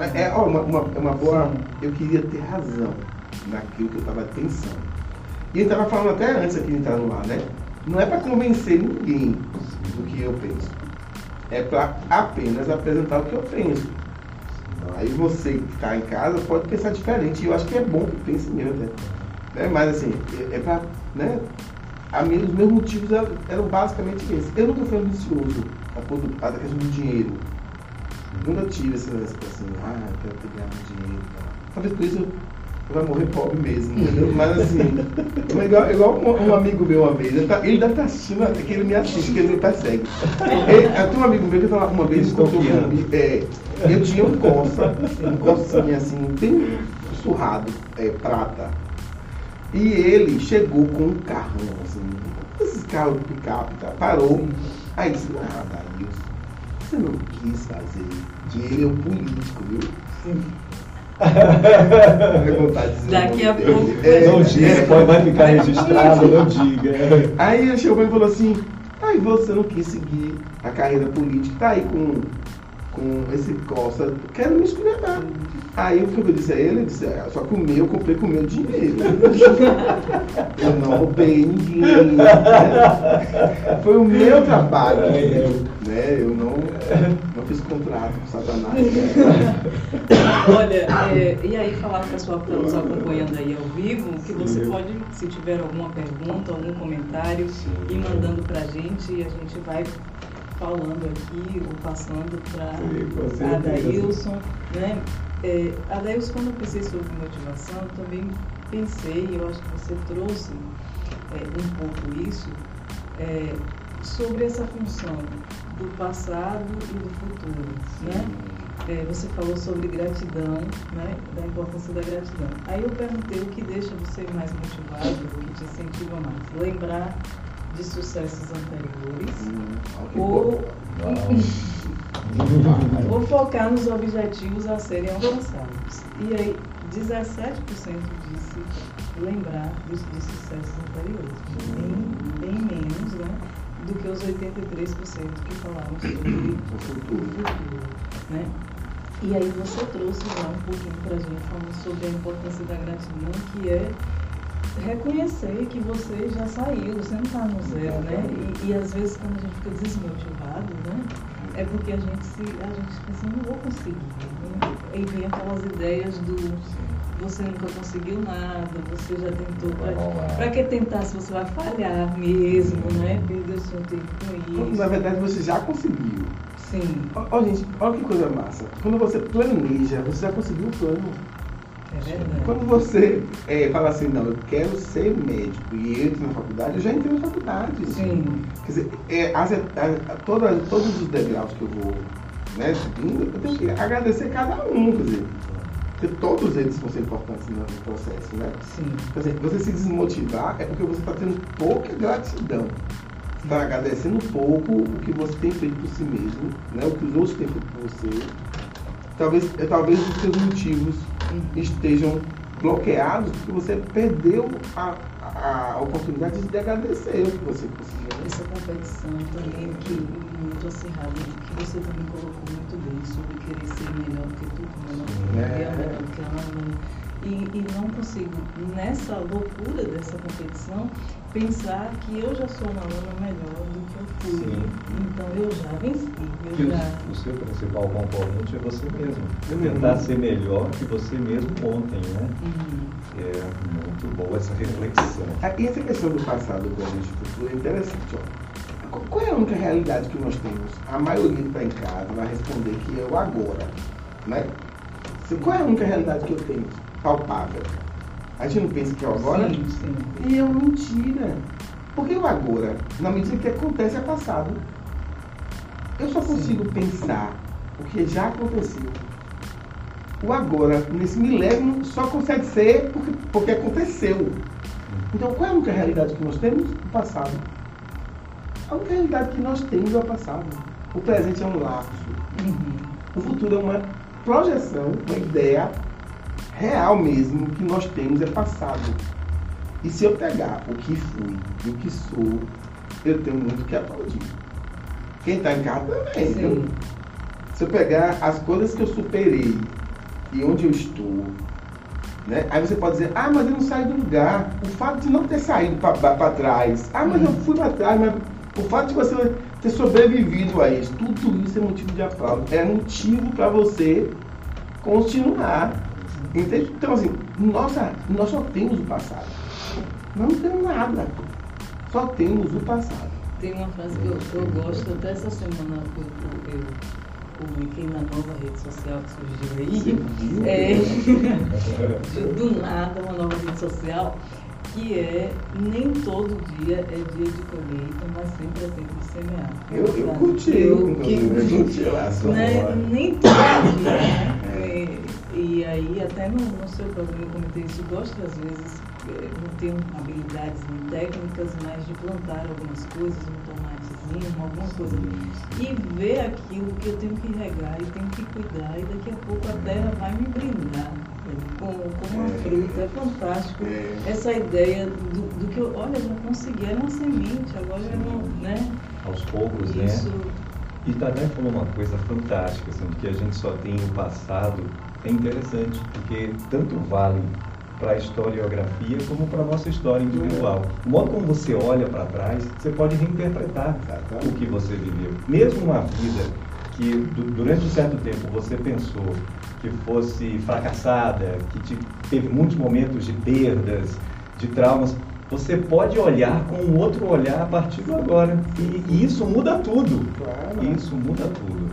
S3: É, é, ó, uma, uma, uma boa. Eu queria ter razão naquilo que eu estava pensando. E ele estava falando até antes aqui de entrar no ar, né? Não é para convencer ninguém do que eu penso. É para apenas apresentar o que eu penso. Aí você que está em casa pode pensar diferente. E eu acho que é bom que pense mesmo, né? Né? Mas assim, é, é para né, minha, os meus motivos eram, eram, basicamente esses. Eu nunca fui ambicioso a, ponto, a questão do dinheiro. Nunca tive essa, assim, ah, eu quero ter ganhar dinheiro. Talvez por isso eu vai morrer pobre mesmo, entendeu? Mas assim, é igual, igual um, um, amigo meu uma vez, ele, tá, ele deve estar tá assistindo, que ele me assiste, que ele me persegue. Ele, eu tenho um amigo meu que falava uma vez, contou comigo, é, eu tinha um Corsa, um Corsinha assim, bem surrado, é, prata. E ele chegou com um carrão, assim, esses carros de picape, tá? parou. Aí disse, ah, Daílson, você não quis fazer. E ele é um político, viu? Sim.
S2: Daqui a pouco.
S1: É, não diga, pode, vai ficar registrado, não diga.
S3: Aí ele chegou e falou assim: aí você não quis seguir a carreira política, tá aí com, com esse Costa, quero me experimentar. Aí o que eu disse a ele, eu disse, é, só que o meu eu comprei com o meu dinheiro. eu não roubei ninguém. Né? Foi o meu trabalho. Né? Eu não, não fiz contrato com Satanás.
S2: Olha, é, e aí falar para o pessoal que está nos acompanhando aí ao vivo, que você pode, se tiver alguma pergunta, algum comentário, ir mandando para a gente e a gente vai falando aqui ou passando para a Daílson, né? É, Adailson, quando eu pensei sobre motivação, também pensei, eu acho que você trouxe é, um pouco isso, é, sobre essa função do passado e do futuro. Né? É, você falou sobre gratidão, né? da importância da gratidão. Aí eu perguntei o que deixa você mais motivado, o que te incentiva mais. Lembrar de sucessos anteriores hum, ou, ou focar nos objetivos a serem alcançados. E aí, 17% disse lembrar de, de sucessos anteriores, bem, bem menos né, do que os 83% que falaram sobre o futuro. Né? E aí você trouxe lá um pouquinho para a gente falando sobre a importância da gratidão, que é reconhecer que você já saiu, você não está no zero, né? E, e, às vezes quando a gente fica desmotivado, né? É porque a gente se, a gente pensa, não vou conseguir. Né? E vem aquelas ideias do você nunca conseguiu nada, você já tentou. Para que tentar se você vai falhar mesmo, né? Perder o seu tempo com isso.
S3: Na verdade você já conseguiu.
S2: Sim.
S3: Olha, gente, olha que coisa massa. Quando você planeja, você já conseguiu o plano.
S2: É
S3: Quando você é, fala assim, não, eu quero ser médico e entro na faculdade, eu já entrei na faculdade.
S2: Sim.
S3: Quer dizer, é, as, as, todas, todos os degraus que eu vou né, subindo, eu tenho que agradecer cada um, quer dizer. Porque todos eles vão ser importantes no processo, né?
S2: Sim.
S3: Quer dizer, você se desmotivar é porque você está tendo pouca gratidão. Você está agradecendo pouco o que você tem feito por si mesmo, né? o que os outros têm feito por você. Talvez, é, talvez os seus motivos estejam bloqueados porque você perdeu a, a, a oportunidade de agradecer o que você conseguiu.
S2: Essa competição também que muito acirrada, que você também colocou muito bem sobre querer ser melhor que tudo, melhor que é. melhor que ela e, e não consigo, nessa loucura dessa competição, pensar que eu já sou uma aluna melhor do que eu fui. Sim. Então eu já venci. Eu
S1: que
S2: já...
S1: o, seu principal componente é você mesmo. Uhum. Tentar ser melhor que você mesmo ontem, né? Uhum. É muito boa essa reflexão.
S3: Ah, e essa questão do passado, do presente e futuro é interessante. Ó. Qual é a única realidade que nós temos? A maioria que está em casa vai responder que é o agora. Né? Qual é a única realidade que eu tenho? palpável. A gente não pensa que é o agora?
S2: Sim, sim.
S3: E é uma mentira. Porque o agora, na medida que acontece, é passado. Eu só consigo sim. pensar o que já aconteceu. O agora, nesse milênio, só consegue ser porque, porque aconteceu. Então, qual é a única realidade que nós temos? O passado. A única realidade que nós temos é o passado. O presente é um lapso. Uhum. O futuro é uma projeção, uma ideia real mesmo que nós temos é passado. E se eu pegar o que fui e o que sou, eu tenho muito que aplaudir. Quem está em casa também. Viu? Se eu pegar as coisas que eu superei e onde eu estou, né? aí você pode dizer, ah, mas eu não saí do lugar. O fato de não ter saído para trás, ah, mas eu fui para trás, mas o fato de você ter sobrevivido a isso, tudo isso é motivo de aplauso. É motivo para você continuar Entende? Então, assim, nossa, nós só temos o passado. Nós não temos nada. Só temos o passado.
S2: Tem uma frase que eu, eu gosto, até essa semana eu, eu, eu publiquei na nova rede social que surgiu aí. É, do nada, uma nova rede social que é nem todo dia é dia de colheita, mas sempre é tempo de semear.
S3: Eu, eu curti, eu, que, eu curti lá,
S2: né, Nem todo dia, né? É, e aí, até no, no seu programa eu comentei isso, eu gosto às vezes, é, não tenho habilidades nem técnicas, mas de plantar algumas coisas, um tomatezinho, alguma coisa, e ver aquilo que eu tenho que regar e tenho que cuidar, e daqui a pouco a terra vai me brindar com, com uma é. fruta. É fantástico é. essa ideia do, do, que eu, olha, já consegui, era uma semente, agora é uma, né?
S1: Aos poucos, né? Isso. né? E Tadé falou uma coisa fantástica, assim, que a gente só tem o passado. É interessante, porque tanto vale para a historiografia como para a nossa história individual. O modo como você olha para trás, você pode reinterpretar o que você viveu. Mesmo uma vida que durante um certo tempo você pensou que fosse fracassada, que te, teve muitos momentos de perdas, de traumas, você pode olhar com um outro olhar a partir do agora. E, e isso muda tudo. Claro. Isso muda tudo.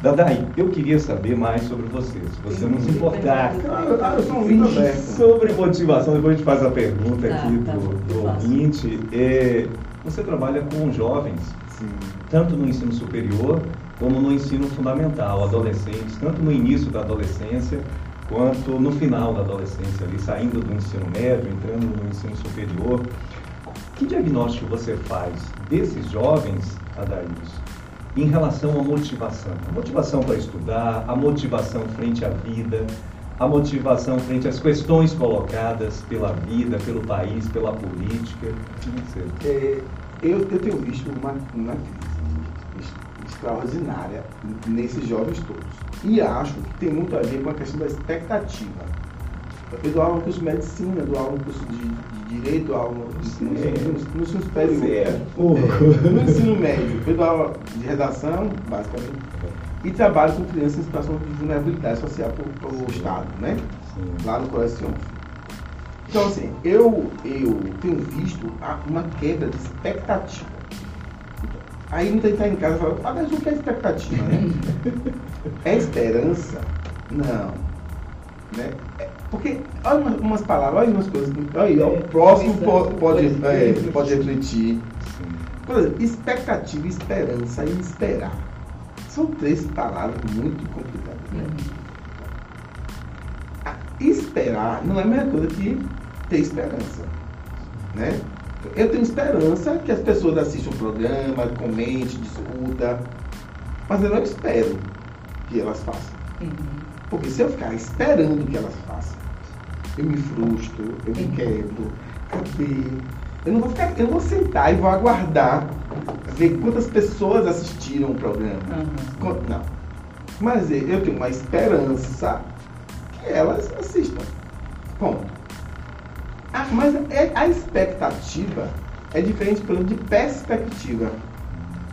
S1: Dadai, eu queria saber mais sobre você, se você não se importar. sobre motivação, depois a gente faz a pergunta tá, aqui tá, do, do ouvinte. É, você trabalha com jovens, Sim. tanto no ensino superior como no ensino fundamental, adolescentes, tanto no início da adolescência quanto no final da adolescência, ali saindo do ensino médio, entrando no ensino superior. Que diagnóstico você faz desses jovens, Adails, em relação à motivação? A motivação para estudar, a motivação frente à vida, a motivação frente às questões colocadas pela vida, pelo país, pela política.
S3: É, eu, eu tenho visto uma, uma extraordinária nesses jovens todos. E acho que tem muito a ver com a questão da expectativa. Eu dou aula no curso de medicina, dou aula no curso de, de direito, dou aula no, no, no, no ensino superior. É. No ensino médio, eu dou aula de redação, basicamente, e trabalho com crianças em situação de vulnerabilidade social para o Estado, né? Sim. Lá no Colégio Então, assim, eu, eu tenho visto uma quebra de expectativa Aí muita gente está em casa e fala, ah, mas o que é expectativa, né? é esperança? Não. Né? É, porque, olha umas, palavras, olha umas coisas. Olha, o próximo pode, pode, é, pode refletir. Por exemplo, expectativa, esperança e esperar. São três palavras muito complicadas. Né? esperar não é a mesma coisa que ter esperança. Né? Eu tenho esperança que as pessoas assistam o programa, comentem, discutam, mas eu não espero que elas façam. Uhum. Porque se eu ficar esperando que elas façam, eu me frustro, eu me quebro, cadê? Eu não vou ficar, eu vou sentar e vou aguardar ver quantas pessoas assistiram o programa. Uhum. Não. Mas eu tenho uma esperança que elas assistam. Ponto. Ah, mas é, a expectativa é diferente pelo de perspectiva.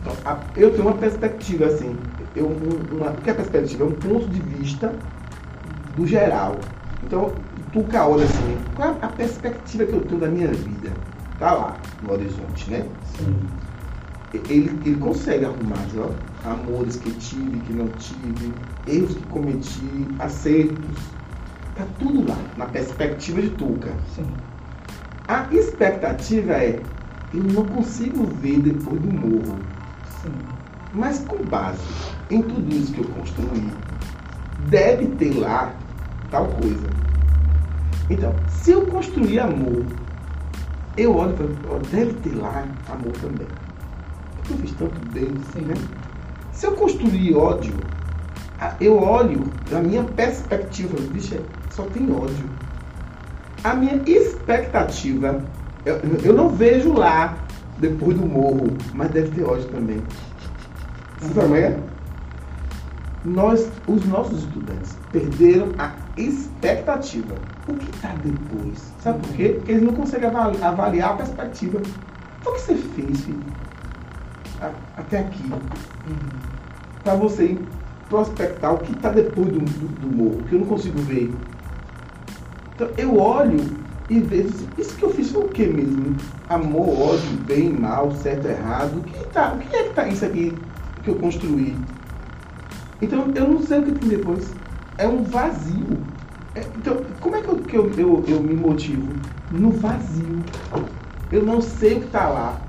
S3: Então, a, eu tenho uma perspectiva assim. Eu, uma, o que é perspectiva? É um ponto de vista do geral. Então, tu olha assim, qual é a perspectiva que eu tenho da minha vida? Tá lá no horizonte, né? Sim. Ele, ele consegue arrumar, ó, amores que tive, que não tive, erros que cometi, acertos, Tá tudo lá, na perspectiva de Tuca. Sim. A expectativa é, eu não consigo ver depois do morro. Sim. Mas com base em tudo isso que eu construí, deve ter lá tal coisa. Então, se eu construir amor, eu olho e falo, deve ter lá amor também. Porque eu fiz tanto bem, assim, né? Se eu construir ódio, eu olho da minha perspectiva, bicho, só tem ódio. A minha expectativa, eu, eu não vejo lá, depois do morro, mas deve ter ódio também. Você também é? Nós, os nossos estudantes perderam a expectativa. O que está depois? Sabe por quê? Porque eles não conseguem avaliar, avaliar a perspectiva. O que você fez, filho? Até aqui. Uhum. Para você prospectar o que está depois do, do, do morro, que eu não consigo ver. Então, eu olho e vejo, isso que eu fiz foi o que mesmo? Amor, ódio, bem, mal, certo, errado. O que, tá, o que é que tá isso aqui que eu construí? Então eu não sei o que tem depois. É um vazio. É, então, como é que, eu, que eu, eu, eu me motivo? No vazio. Eu não sei o que está lá.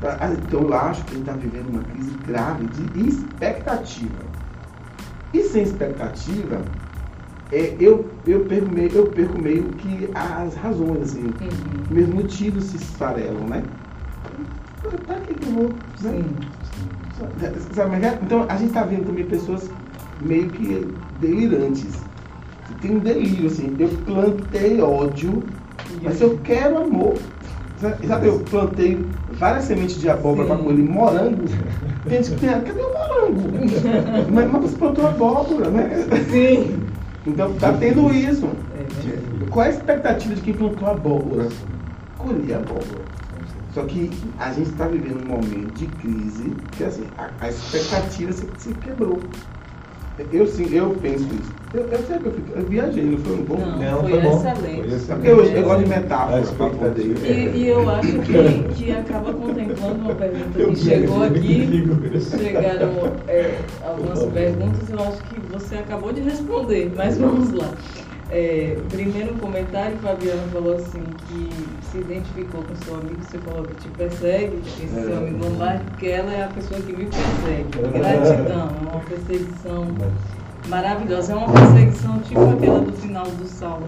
S3: Tá, então eu acho que ele está vivendo uma crise grave de expectativa. E sem expectativa, é, eu, eu, perco meio, eu perco meio que as razões, assim, uhum. meus motivos se esfarelam, né? Pra que, eu vou. Né? Sabe, é então a gente está vendo também pessoas meio que delirantes. Tem um delírio, assim, eu plantei ódio, mas eu quero amor. Sabe, eu plantei várias sementes de abóbora para colher morango. Tem gente que tem, cadê o morango? mas, mas você plantou abóbora, né?
S2: Sim.
S3: Então tá tendo isso. É Qual é a expectativa de quem plantou abóbora? Colher abóbora. Só que a gente está vivendo um momento de crise que assim, a, a expectativa se, se quebrou. Eu sim, eu penso isso. Eu, eu sei que eu, fico, eu viajei, não foi um bom?
S2: Não, não foi, foi excelente. Foi
S3: Porque eu, eu gosto de metáfora.
S2: E, e eu acho que, que acaba contemplando uma pergunta que chegou aqui. Chegaram é, algumas perguntas, eu acho que você acabou de responder, mas vamos lá. É, primeiro comentário, Fabiano falou assim que se identificou com seu amigo, você falou que te persegue, esse é. seu amigo Lombardi, porque ela é a pessoa que me persegue. É. Gratidão, é uma perseguição maravilhosa. É uma perseguição tipo aquela do final do Salmo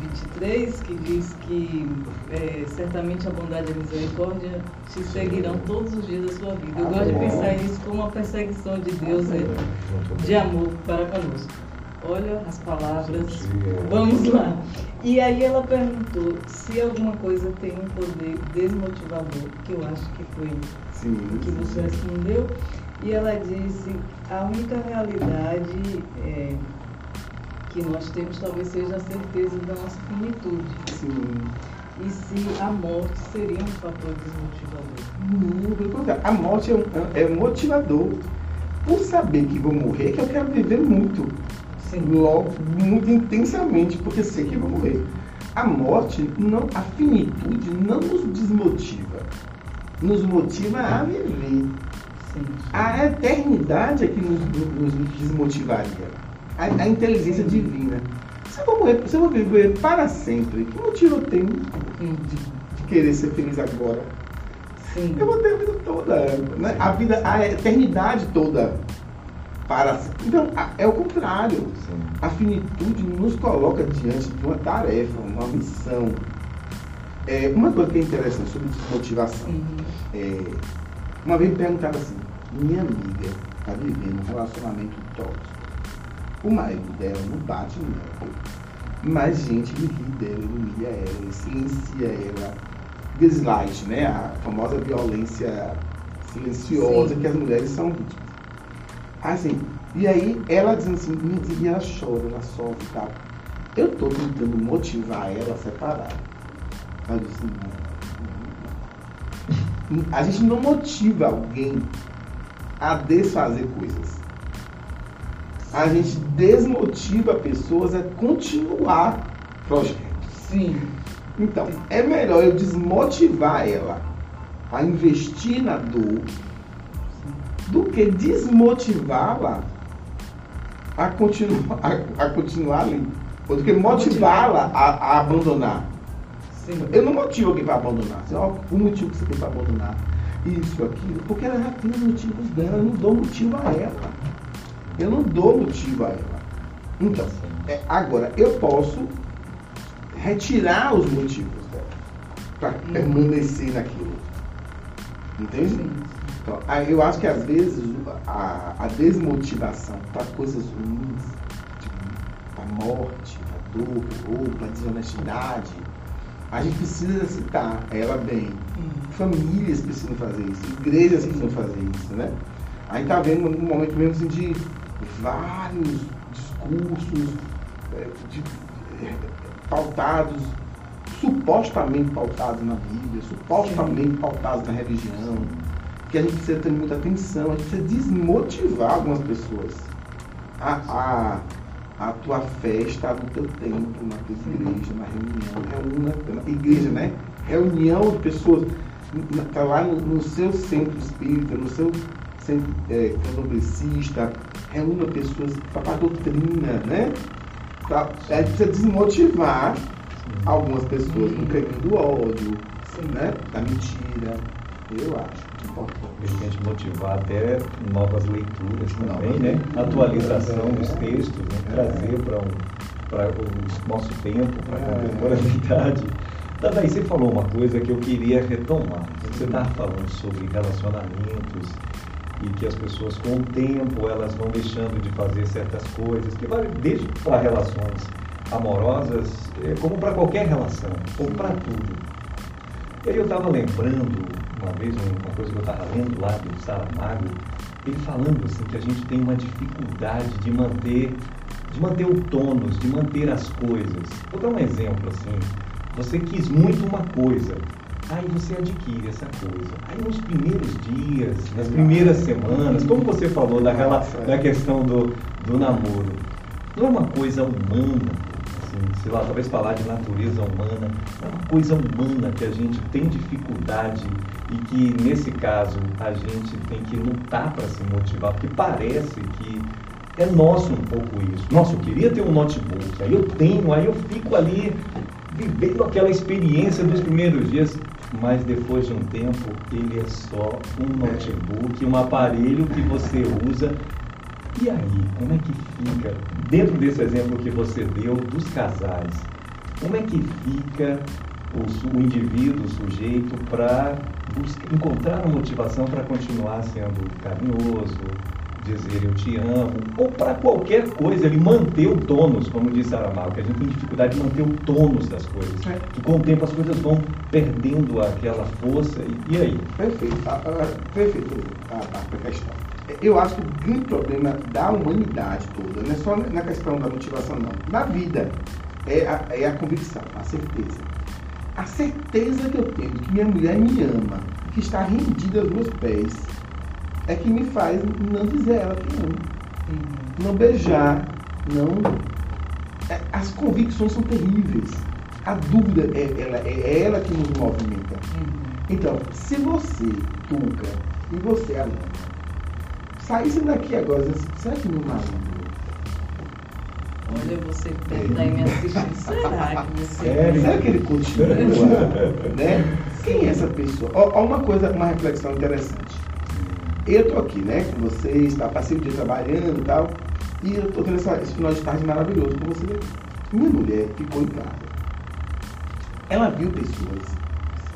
S2: 23, que diz que é, certamente a bondade e a misericórdia te seguirão todos os dias da sua vida. Eu gosto de pensar nisso como uma perseguição de Deus é, de amor para conosco. Olha as palavras. Vamos lá. E aí ela perguntou se alguma coisa tem um poder desmotivador, que eu acho que foi
S3: sim,
S2: que você respondeu. E ela disse, a única realidade é, que nós temos talvez seja a certeza da nossa finitude.
S3: Sim.
S2: E se a morte seria um fator desmotivador?
S3: Não, a morte é, um, é motivador. Por saber que vou morrer, que eu quero viver muito. Sim. logo, muito intensamente, porque sei que vou morrer. A morte, não, a finitude não nos desmotiva, nos motiva a viver. Sim. A eternidade é que nos, nos desmotivaria. A, a inteligência Sim. divina. Se eu, vou morrer, se eu vou viver para sempre, que motivo eu tenho de, de querer ser feliz agora?
S2: Sim.
S3: Eu vou ter a vida toda, né? a vida, a eternidade toda para. Então, é o contrário. Sim. A finitude nos coloca diante de uma tarefa, uma missão. É, uma coisa que é interessante sobre desmotivação. Uhum. É, uma vez me perguntaram assim, minha amiga está vivendo um relacionamento tóxico. O marido dela não bate nela. Mas gente me ri dela, humilha ela, silencia ela. Gaslight, né? A famosa violência silenciosa Sim. que as mulheres são vítimas. Assim, e aí ela dizendo assim, e ela chora, ela sofre e tal. Eu estou tentando motivar ela a separar. Ela disse, não. A gente não motiva alguém a desfazer coisas. A gente desmotiva pessoas a continuar projetos.
S2: Sim.
S3: Então, é melhor eu desmotivar ela a investir na dor do que desmotivá-la a continuar, a, a continuar ali. Ou do que motivá-la a, a, abandonar. Sim. Eu não motivo alguém para abandonar. Ó, o motivo que você tem para abandonar. Isso, aquilo. Porque ela já tem os motivos dela. Eu não dou motivo a ela. Eu não dou motivo a ela. Então, é, agora, eu posso retirar os motivos dela para hum. permanecer naquilo. Entende? Sim. Então, eu acho que às vezes a, a desmotivação para coisas ruins, tipo a morte, a dor, ou a desonestidade, a gente precisa citar ela bem. Famílias precisam fazer isso, igrejas precisam fazer isso, né? A gente está vendo um momento mesmo assim, de vários discursos é, de, é, pautados, supostamente pautados na Bíblia, supostamente pautados na religião que a gente precisa ter muita atenção, a gente precisa desmotivar algumas pessoas a, a, a tua festa no teu templo, na tua igreja, na reunião. Reúna, na igreja, né? Reunião de pessoas. Está lá no, no, seu centro espírita, no seu centro é, candomblessista, reúna pessoas para a doutrina, né? Pra, é, precisa desmotivar algumas pessoas no caminho do ódio, né? da mentira. Eu acho
S1: de repente motivar até novas leituras também, né? Atualização dos textos, né? trazer para um, o nosso tempo, para a é. contemporaneidade. Daí você falou uma coisa que eu queria retomar. Você estava falando sobre relacionamentos e que as pessoas com o tempo elas vão deixando de fazer certas coisas, que vai desde para relações amorosas, eh, como para qualquer relação, como para tudo. E aí eu estava lembrando uma vez uma coisa que eu estava lendo lá do Saramago, ele falando assim que a gente tem uma dificuldade de manter, de manter o tônus, de manter as coisas. Vou dar um exemplo assim. Você quis muito uma coisa, aí você adquire essa coisa. Aí nos primeiros dias, nas primeiras semanas, como você falou da, da questão do, do namoro, não é uma coisa humana sei lá, talvez falar de natureza humana, é uma coisa humana que a gente tem dificuldade e que, nesse caso, a gente tem que lutar para se motivar, porque parece que é nosso um pouco isso. Nossa, eu queria ter um notebook, aí eu tenho, aí eu fico ali vivendo aquela experiência dos primeiros dias, mas depois de um tempo ele é só um notebook, um aparelho que você usa e aí, como é que fica, dentro desse exemplo que você deu dos casais, como é que fica o, o indivíduo, o sujeito, para encontrar a motivação para continuar sendo carinhoso, dizer eu te amo, ou para qualquer coisa, ele manter o tônus, como disse Aramal, que a gente tem dificuldade de manter o tônus das coisas. É. Que com o tempo as coisas vão perdendo aquela força. E, e aí?
S3: Perfeito, perfeito a, a questão eu acho que o grande problema da humanidade toda, não é só na questão da motivação, não. Na vida, é a, é a convicção, a certeza. A certeza que eu tenho de que minha mulher me ama, que está rendida aos meus pés, é que me faz não dizer a ela que amo. Uhum. Não beijar, não. É, as convicções são terríveis. A dúvida é ela, é ela que nos movimenta. Uhum. Então, se você, Tuca, e você, Alana, saísse daqui agora, será que não mata?
S2: Olha, você que deve estar me assistindo, será que você...
S3: É, será que ele continua? né? Quem é essa pessoa? Ó, uma coisa, uma reflexão interessante. Eu estou aqui, né, com vocês, tá, passei o dia trabalhando e tal, e eu estou tendo essa, esse final de tarde maravilhoso com você. Minha mulher ficou em casa. Ela viu pessoas,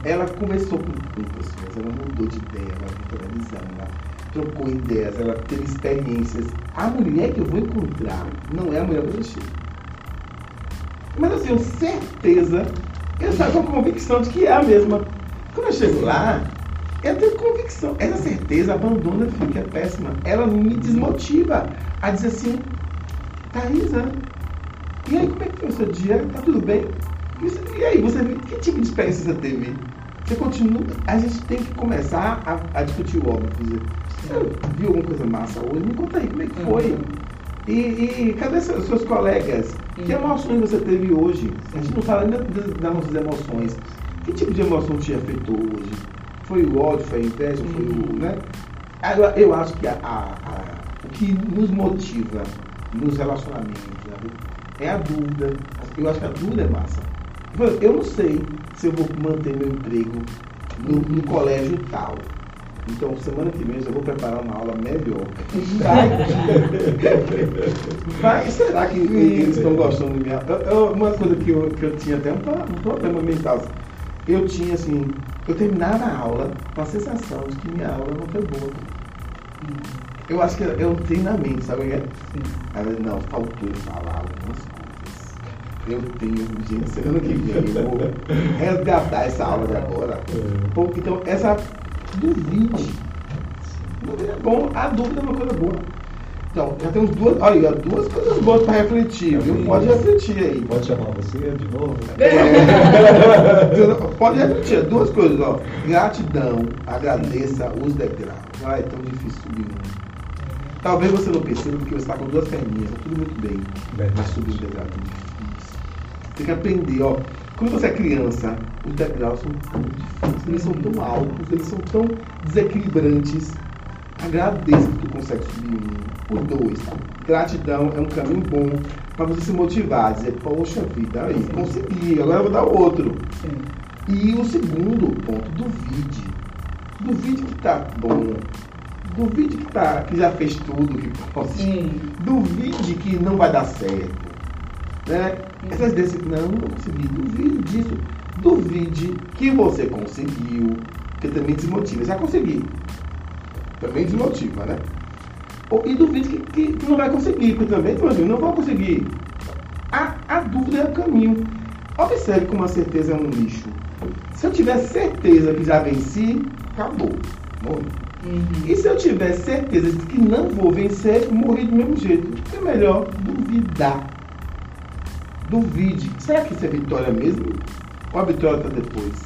S3: ela conversou com, com pessoas, ela mudou de ideia, ela viu televisão, ela trocou ideias, ela teve experiências. A mulher que eu vou encontrar não é a mulher eu chego. Mas assim, eu tenho certeza, eu já com convicção de que é a mesma. Quando eu chego lá, eu tenho convicção. Essa certeza abandona, fica é péssima. Ela me desmotiva a dizer assim, Thaisa, e aí como é que foi o seu dia? Tá tudo bem? E aí, você que tipo de experiência você teve? Você continua. A gente tem que começar a, a discutir o óbvio. Você viu alguma coisa massa hoje? Me conta aí como é que foi. Uhum. E, e, cadê seus, seus colegas? Uhum. Que emoções você teve hoje? A gente não fala ainda das nossas emoções. Que tipo de emoção te afetou hoje? Foi o ódio, foi a inveja, foi o. Uhum. Né? Eu, eu acho que a, a, a, o que nos motiva nos relacionamentos né? é a dúvida. Eu acho que a dúvida é massa. Eu não sei se eu vou manter meu emprego no, no colégio tal. Então, semana que vem eu já vou preparar uma aula melhor. Vai, será que eles estão gostando de mim? Uma coisa que eu, que eu tinha até um, um problema mental. Eu tinha assim, eu terminava a aula com a sensação de que minha aula não foi boa. Eu acho que é um treinamento, sabe o que é? Aí, não, faltou eu falar algumas coisas. Eu tenho urgência. Ano que vem eu vou resgatar essa aula de agora. É. Então, essa Duvide. É bom. A dúvida é uma coisa boa. Então, já temos duas, olha, duas coisas boas para refletir, viu? Pode refletir aí.
S1: Pode chamar você de novo?
S3: É. Pode refletir, duas coisas, ó. Gratidão, agradeça os degraus. Ah, é tão difícil subir. Talvez você não perceba porque você está com duas perninhas, tá tudo muito bem.
S1: Verdade.
S3: Mas subir degrau é muito difícil. Tem que aprender, ó. Quando você é criança, os degraus são tão difíceis, eles são tão altos, eles são tão desequilibrantes. Agradeça que tu consegue subir um, os dois. Gratidão é um caminho bom para você se motivar, dizer, poxa vida, aí, consegui, agora eu vou dar outro.
S2: Sim.
S3: E o segundo ponto, duvide. Duvide que tá bom. Duvide que, tá, que já fez tudo que.
S2: Sim.
S3: Duvide que não vai dar certo. Né? Essas vezes, não, não consegui. Duvide disso. Duvide que você conseguiu. Porque também desmotiva. Já consegui. Também desmotiva, né? E duvide que, que, que não vai conseguir, porque também desmotiva. Não vou conseguir. A, a dúvida é o caminho. Observe como a certeza é um lixo. Se eu tiver certeza que já venci, acabou. Morri.
S2: Uhum.
S3: E se eu tiver certeza de que não vou vencer, morri do mesmo jeito. É melhor duvidar. Duvide. Será que isso é vitória mesmo? Ou a vitória está depois?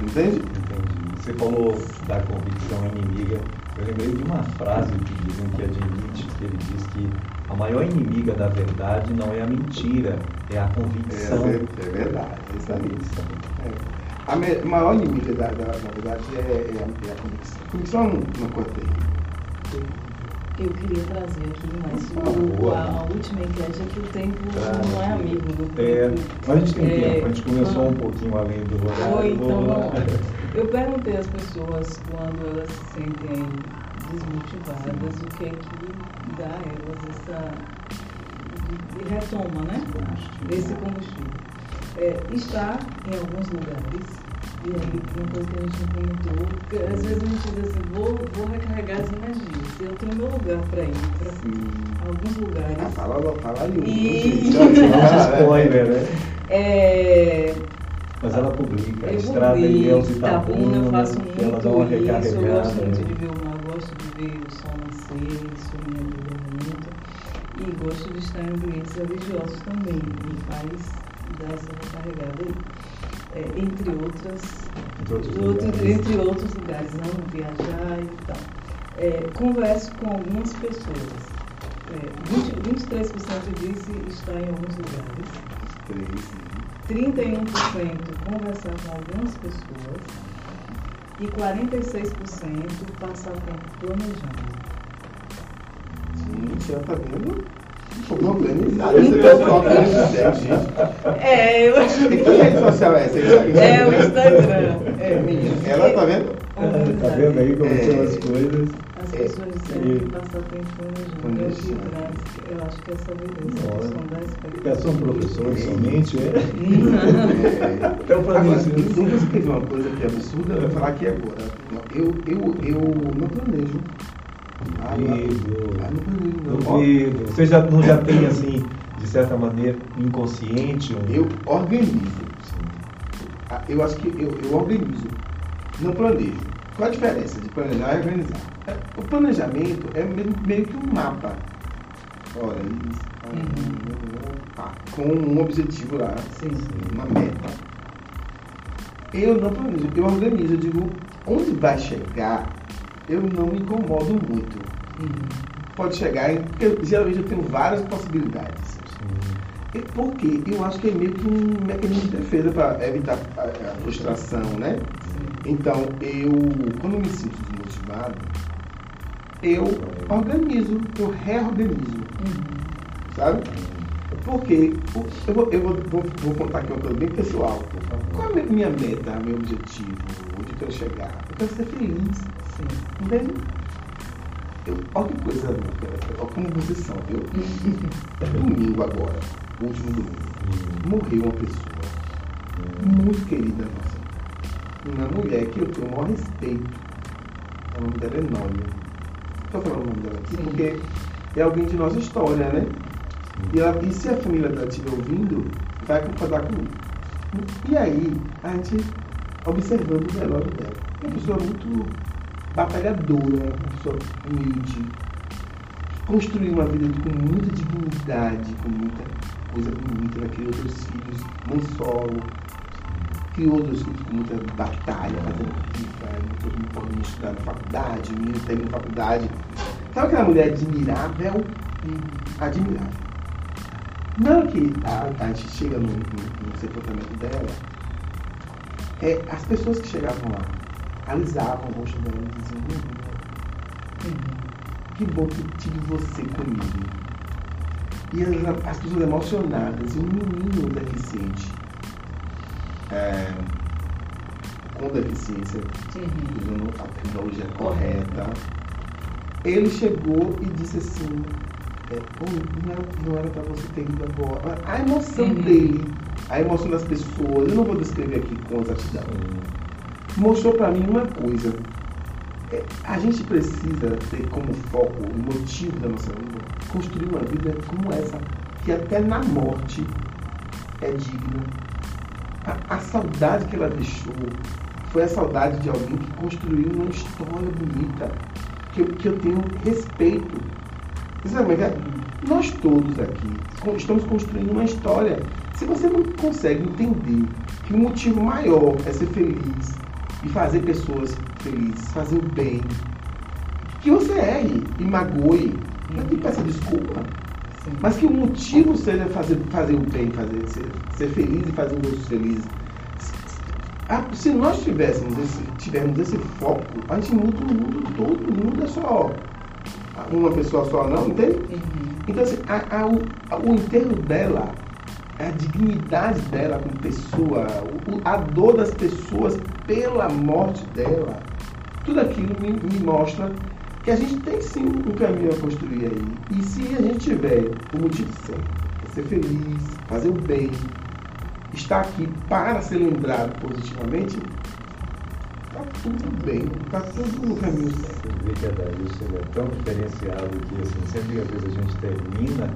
S3: Entende?
S1: Entendi. Você falou da convicção inimiga. Eu lembrei de uma frase que dizem que é de Nietzsche, que ele diz que a maior inimiga da verdade não é a mentira, é a convicção.
S3: É, é verdade. É isso aí. É. A me- maior inimiga da, da, na verdade é, é a, é a convicção. Convicção é um- uma coisa terrível.
S2: Eu queria trazer aqui, mas
S1: Por
S2: o,
S1: favor.
S2: a, a última enquete é que o tempo
S1: Traz.
S2: não é amigo do
S1: É,
S2: tempo.
S1: mas a gente tem
S2: É,
S1: tempo, a gente começou um pouquinho além do horário.
S2: Ou então,
S1: Vamos
S2: eu perguntei às pessoas quando elas se sentem desmotivadas, o que é que dá a elas essa. de retoma, né? Esse combustível. É, está em alguns lugares, e aí uma coisa que a gente não comentou, porque às vezes a gente diz assim, vou, vou recarregar as energias, eu tenho meu lugar para ir para alguns
S3: Ah,
S2: lugares.
S3: fala, logo, fala aí.
S2: E-
S1: Não spoiler, né?
S2: É,
S1: Mas ela publica, a
S2: eu
S1: estrada
S2: ver
S1: Deus e
S2: Itabuna, eu faço
S1: que ela
S2: muito
S1: dá uma
S2: isso, eu
S1: recarregada.
S2: gosto muito de ver o mar, gosto de ver o sol nascer, isso me ajuda muito. E gosto de estar em ambientes religiosos também, me faz dar essa recarregada aí. É, entre outras,
S1: Entre outros
S2: outro-
S1: lugares.
S2: entre outros lugares, não viajar e tal. É, converso com algumas pessoas. É, 20, 23% disse estar em alguns lugares.
S3: Três.
S2: 31% conversar com algumas pessoas e 46% passar tempo planejando.
S3: Gente, ela tá vendo? Tô organizado. Esse pessoal organizado, gente.
S2: É, eu acho
S3: E que rede social é essa?
S2: É o Instagram. É.
S3: Menina, ela tá vendo?
S1: Tá vendo aí como
S3: É.
S1: são as coisas?
S2: As pessoas disseram
S1: É.
S2: que passar tempo planejando. É o que traz, eu acho que essa vivência que
S1: Já
S2: expectativa.
S1: são professores somente, é?
S3: É.
S1: Até o
S3: Agora,
S1: planejamento.
S3: então você quer ver uma coisa que é absurda? Eu vou falar aqui agora. Eu, eu, eu não planejo. Ah, não.
S1: Duvido.
S3: Ah. Ó,
S1: Duvido. Você já, não já tem, assim, de certa maneira, inconsciente? Um...
S3: Eu organizo. Ah, Eu acho que eu, eu organizo, não planejo. Qual a diferença de planejar e organizar? É, O planejamento é meio, meio que um mapa. Olha, isso. ah, pá, com um objetivo lá,
S2: Sim.
S3: uma meta. Eu não planejo, eu organizo, eu digo, onde vai chegar, eu não me incomodo muito.
S2: Uhum.
S3: Pode chegar, em, eu- geralmente eu tenho várias possibilidades.
S1: Sim.
S3: E Por quê? Eu acho que é meio que um mecanismo de defesa para evitar a, a frustração, né? Então, eu, quando eu me sinto desmotivado, eu organizo, eu reorganizo,
S2: Uhum.
S3: sabe? Porque eu, vou, eu vou, vou, vou contar aqui uma coisa bem pessoal. Qual é a minha meta, meu objetivo? Onde eu quero chegar? Eu quero ser feliz,
S2: Sim.
S3: entende? Eu, olha que coisa, olha como vocês são, viu? Domingo agora, último domingo, morreu uma pessoa muito querida nossa. Uma mulher que eu tenho o maior respeito. O nome dela é Nólia. Estou falando o nome dela aqui
S2: Sim.
S3: porque é alguém de nossa história, né? E, ela, e se a família dela estiver ouvindo, vai concordar comigo. E aí, a gente observando o velório dela. Uma pessoa muito batalhadora, uma pessoa humilde. Construiu uma vida com muita dignidade, com muita coisa bonita. Ela criou dois filhos, um solo. Criou dois filhos com muita batalha, fazendo rifa, não podendo estudar na faculdade, o menino termina faculdade. Sabe aquela mulher admirável? Admirável. Não que a, a gente chega no, no, no sepultamento dela, é, as pessoas que chegavam lá alisavam o rosto dela e diziam, "Meu Deus,
S2: Uhum.
S3: que bom que tive você comigo. E as, as pessoas emocionadas, e um menino deficiente, é, com deficiência,
S2: Uhum.
S3: usando a tecnologia correta, ele chegou e disse assim, "Oi, não era- não era para você ter ido agora. A emoção
S2: Uhum.
S3: dele, a emoção das pessoas, eu não vou descrever aqui com exatidão, mostrou para mim uma coisa. É, A gente precisa ter como foco, motivo da nossa vida, construir uma vida como essa, que até na morte é digna. A, a saudade que ela deixou foi a saudade de alguém que construiu uma história bonita, que eu, que eu tenho respeito. É? nós todos aqui estamos construindo uma história. Se você não consegue entender que o motivo maior é ser feliz e fazer pessoas felizes, fazer o bem, que você erre e magoe, não que peça desculpa,
S2: Sim.
S3: mas que o motivo seja fazer, fazer o bem, fazer, ser, ser feliz e fazer os outros felizes. Ah, Se nós tivéssemos esse, tivermos esse foco, a gente muda o mundo todo, o mundo é só uma pessoa só, não, entende?
S2: Uhum.
S3: Então, assim, a- a- o, o enterro dela, a dignidade dela como pessoa, a dor das pessoas pela morte dela, tudo aquilo me, me mostra que a gente tem sim um caminho a construir aí. E se a gente tiver o motivo certo, ser feliz, fazer o bem, estar aqui para ser lembrado positivamente, está tudo bem, está tudo no caminho certo.
S1: Você vê que a Daílson é tão diferenciado que assim, sempre às vezes a gente termina,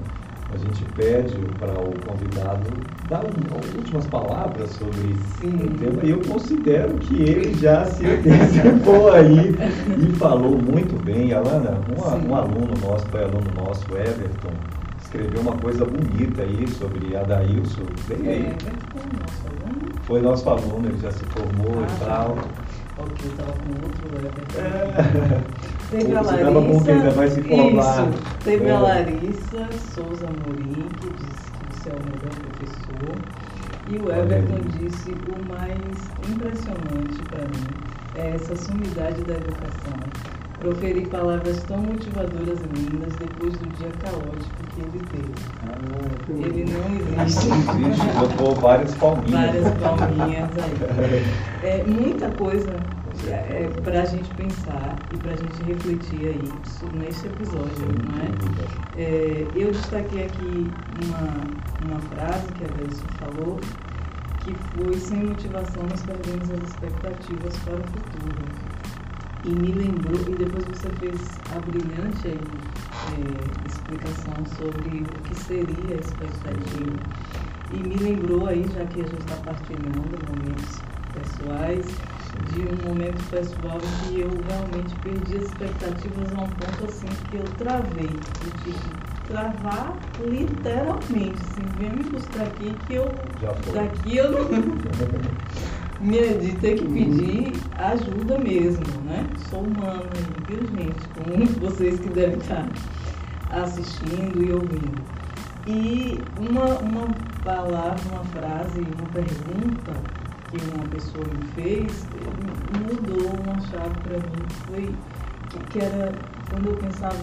S1: a gente pede para o convidado dar um- últimas palavras sobre
S2: Sim.
S1: o tema e eu considero que ele já se antecipou aí e falou muito bem. Alana, um, um aluno nosso, foi aluno nosso, Everton, escreveu uma coisa bonita aí sobre a Daílson. Bem
S2: É,
S1: aí.
S2: ficar o nosso aluno.
S1: Foi nosso aluno, ele já se formou
S2: Ah,
S1: e tal.
S2: Ok, estava com outro Everton.
S1: É.
S2: Teve a
S1: Você tava com quem? Ainda vai se formar.
S2: Isso. Teve
S1: É.
S2: a Larissa Souza Morim, que disse que você é o melhor professor. E o Everton disse o mais impressionante para mim é essa sumidade da educação. Proferir palavras tão motivadoras e lindas depois do dia caótico que ele teve.
S3: Ah,
S2: Ele não existe.
S1: Existe, botou várias palminhas.
S2: Várias palminhas aí. É muita coisa é, para a gente pensar e para a gente refletir aí sobre- nesse episódio, não é? É, eu destaquei aqui uma, uma frase que a Deus falou, que foi sem motivação nós perdemos as expectativas para o futuro. E me lembrou, e depois você fez a brilhante aí, é, explicação sobre o que seria expectativa. E me lembrou aí, já que a gente está partilhando momentos pessoais, de um momento pessoal em que eu realmente perdi as expectativas a um ponto assim que eu travei. Eu tive que travar literalmente, assim, vem me buscar aqui que eu
S1: Já foi.
S2: daqui eu não de ter que pedir ajuda mesmo, né? Sou humana, viu gente? Como vocês que devem estar assistindo e ouvindo. E uma, uma palavra, uma frase, uma pergunta que uma pessoa me fez mudou uma chave para mim. Foi que, era quando eu pensava,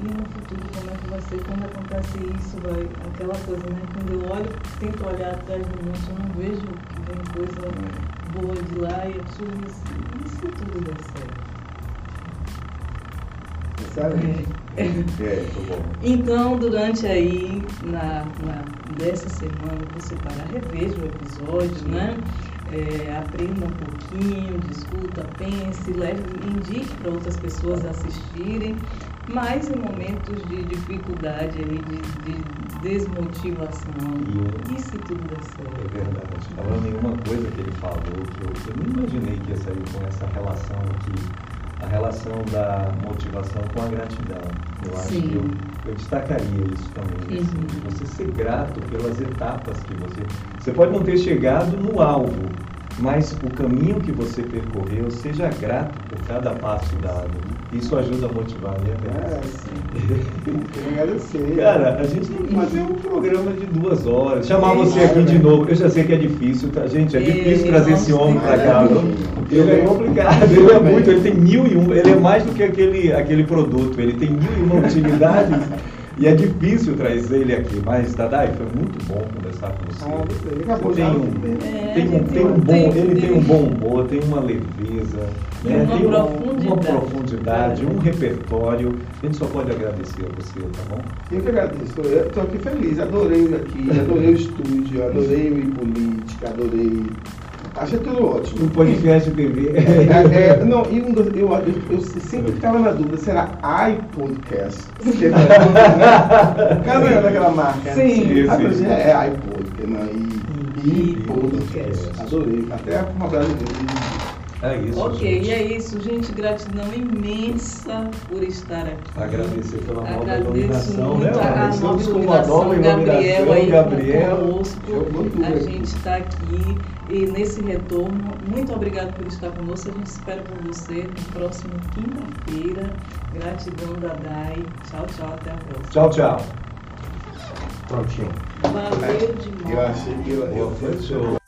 S2: e no futuro como é que vai ser, quando acontece isso, vai, aquela coisa, né? Quando eu olho, tento olhar atrás do monte, eu não vejo que vem coisa boa de lá e preciso assim, e se tudo der certo?
S3: Sabe?
S2: É.
S1: É, bom.
S2: Então, durante aí, na, na, dessa semana, você para, reveja o episódio, né? É, aprenda um pouquinho, discuta, pense, leve, indique para outras pessoas assistirem, mas em momentos de dificuldade, aí, de, de desmotivação,
S1: E
S2: e se tudo der
S1: É
S2: certo?
S1: verdade. Falando em uma coisa que ele falou, que eu, eu não imaginei que ia sair com essa relação aqui, a relação da motivação com a gratidão. Eu acho
S2: Sim.
S1: que eu, eu destacaria isso também, assim,
S2: Uhum.
S1: de você ser grato pelas etapas que você. Você pode não ter chegado no alvo, mas o caminho que você percorreu, seja grato por cada passo dado. Isso ajuda a motivar, né?
S3: É, sim. Agradecer.
S1: Cara, a gente tem que fazer um programa de duas horas. Chamar você aqui de novo. Eu já sei que é difícil, tá? Gente, é difícil
S2: É,
S1: trazer esse homem pra cá. não? Ele é complicado, ele é muito, ele tem mil e um, ele é mais do que aquele, aquele produto, ele tem mil e uma utilidades. E é difícil trazer ele aqui, mas Tadai, foi muito bom conversar com você.
S3: Ah, você
S1: tem um,
S2: É,
S1: tem um, tem um bom, ele tem
S2: tem-
S1: um bom humor, tem uma leveza, né?
S2: Uma
S1: tem uma
S2: profundidade.
S1: profundidade, um repertório. A gente só pode agradecer a você, tá bom?
S3: Eu que agradeço. Eu estou aqui feliz. Adorei o aqui, adorei o estúdio, adorei o política, adorei. Achei tudo ótimo.
S1: Um podcast TV.
S3: É, é, não, e dos- eu, eu, eu sempre ficava na dúvida, será iPodcast? Porque, né? Cada é daquela marca.
S2: Sim.
S3: Ah,
S1: Sim,
S3: mas
S1: sim.
S3: é, é iPod, não, e, e
S2: iPodcast.
S3: podcast. Adorei. Até uma brasileira.
S1: É isso.
S2: Ok,
S1: gente.
S2: e é isso, gente. Gratidão imensa por estar aqui.
S1: Agradecer pela nova
S2: Agradeço
S1: iluminação,
S2: muito
S1: né?
S2: a, a nova
S1: com uma nova
S2: iluminação, Gabriel
S1: Gabriel.
S2: conosco. A gente está aqui e nesse retorno. Muito obrigado por estar conosco. A gente espera por você no próximo quinta-feira. Gratidão, Dadai. Tchau, tchau. Até a próxima.
S1: Tchau, tchau.
S3: Prontinho.
S2: Valeu demais.
S3: Eu achei que eu, eu,
S1: Boa, foi show.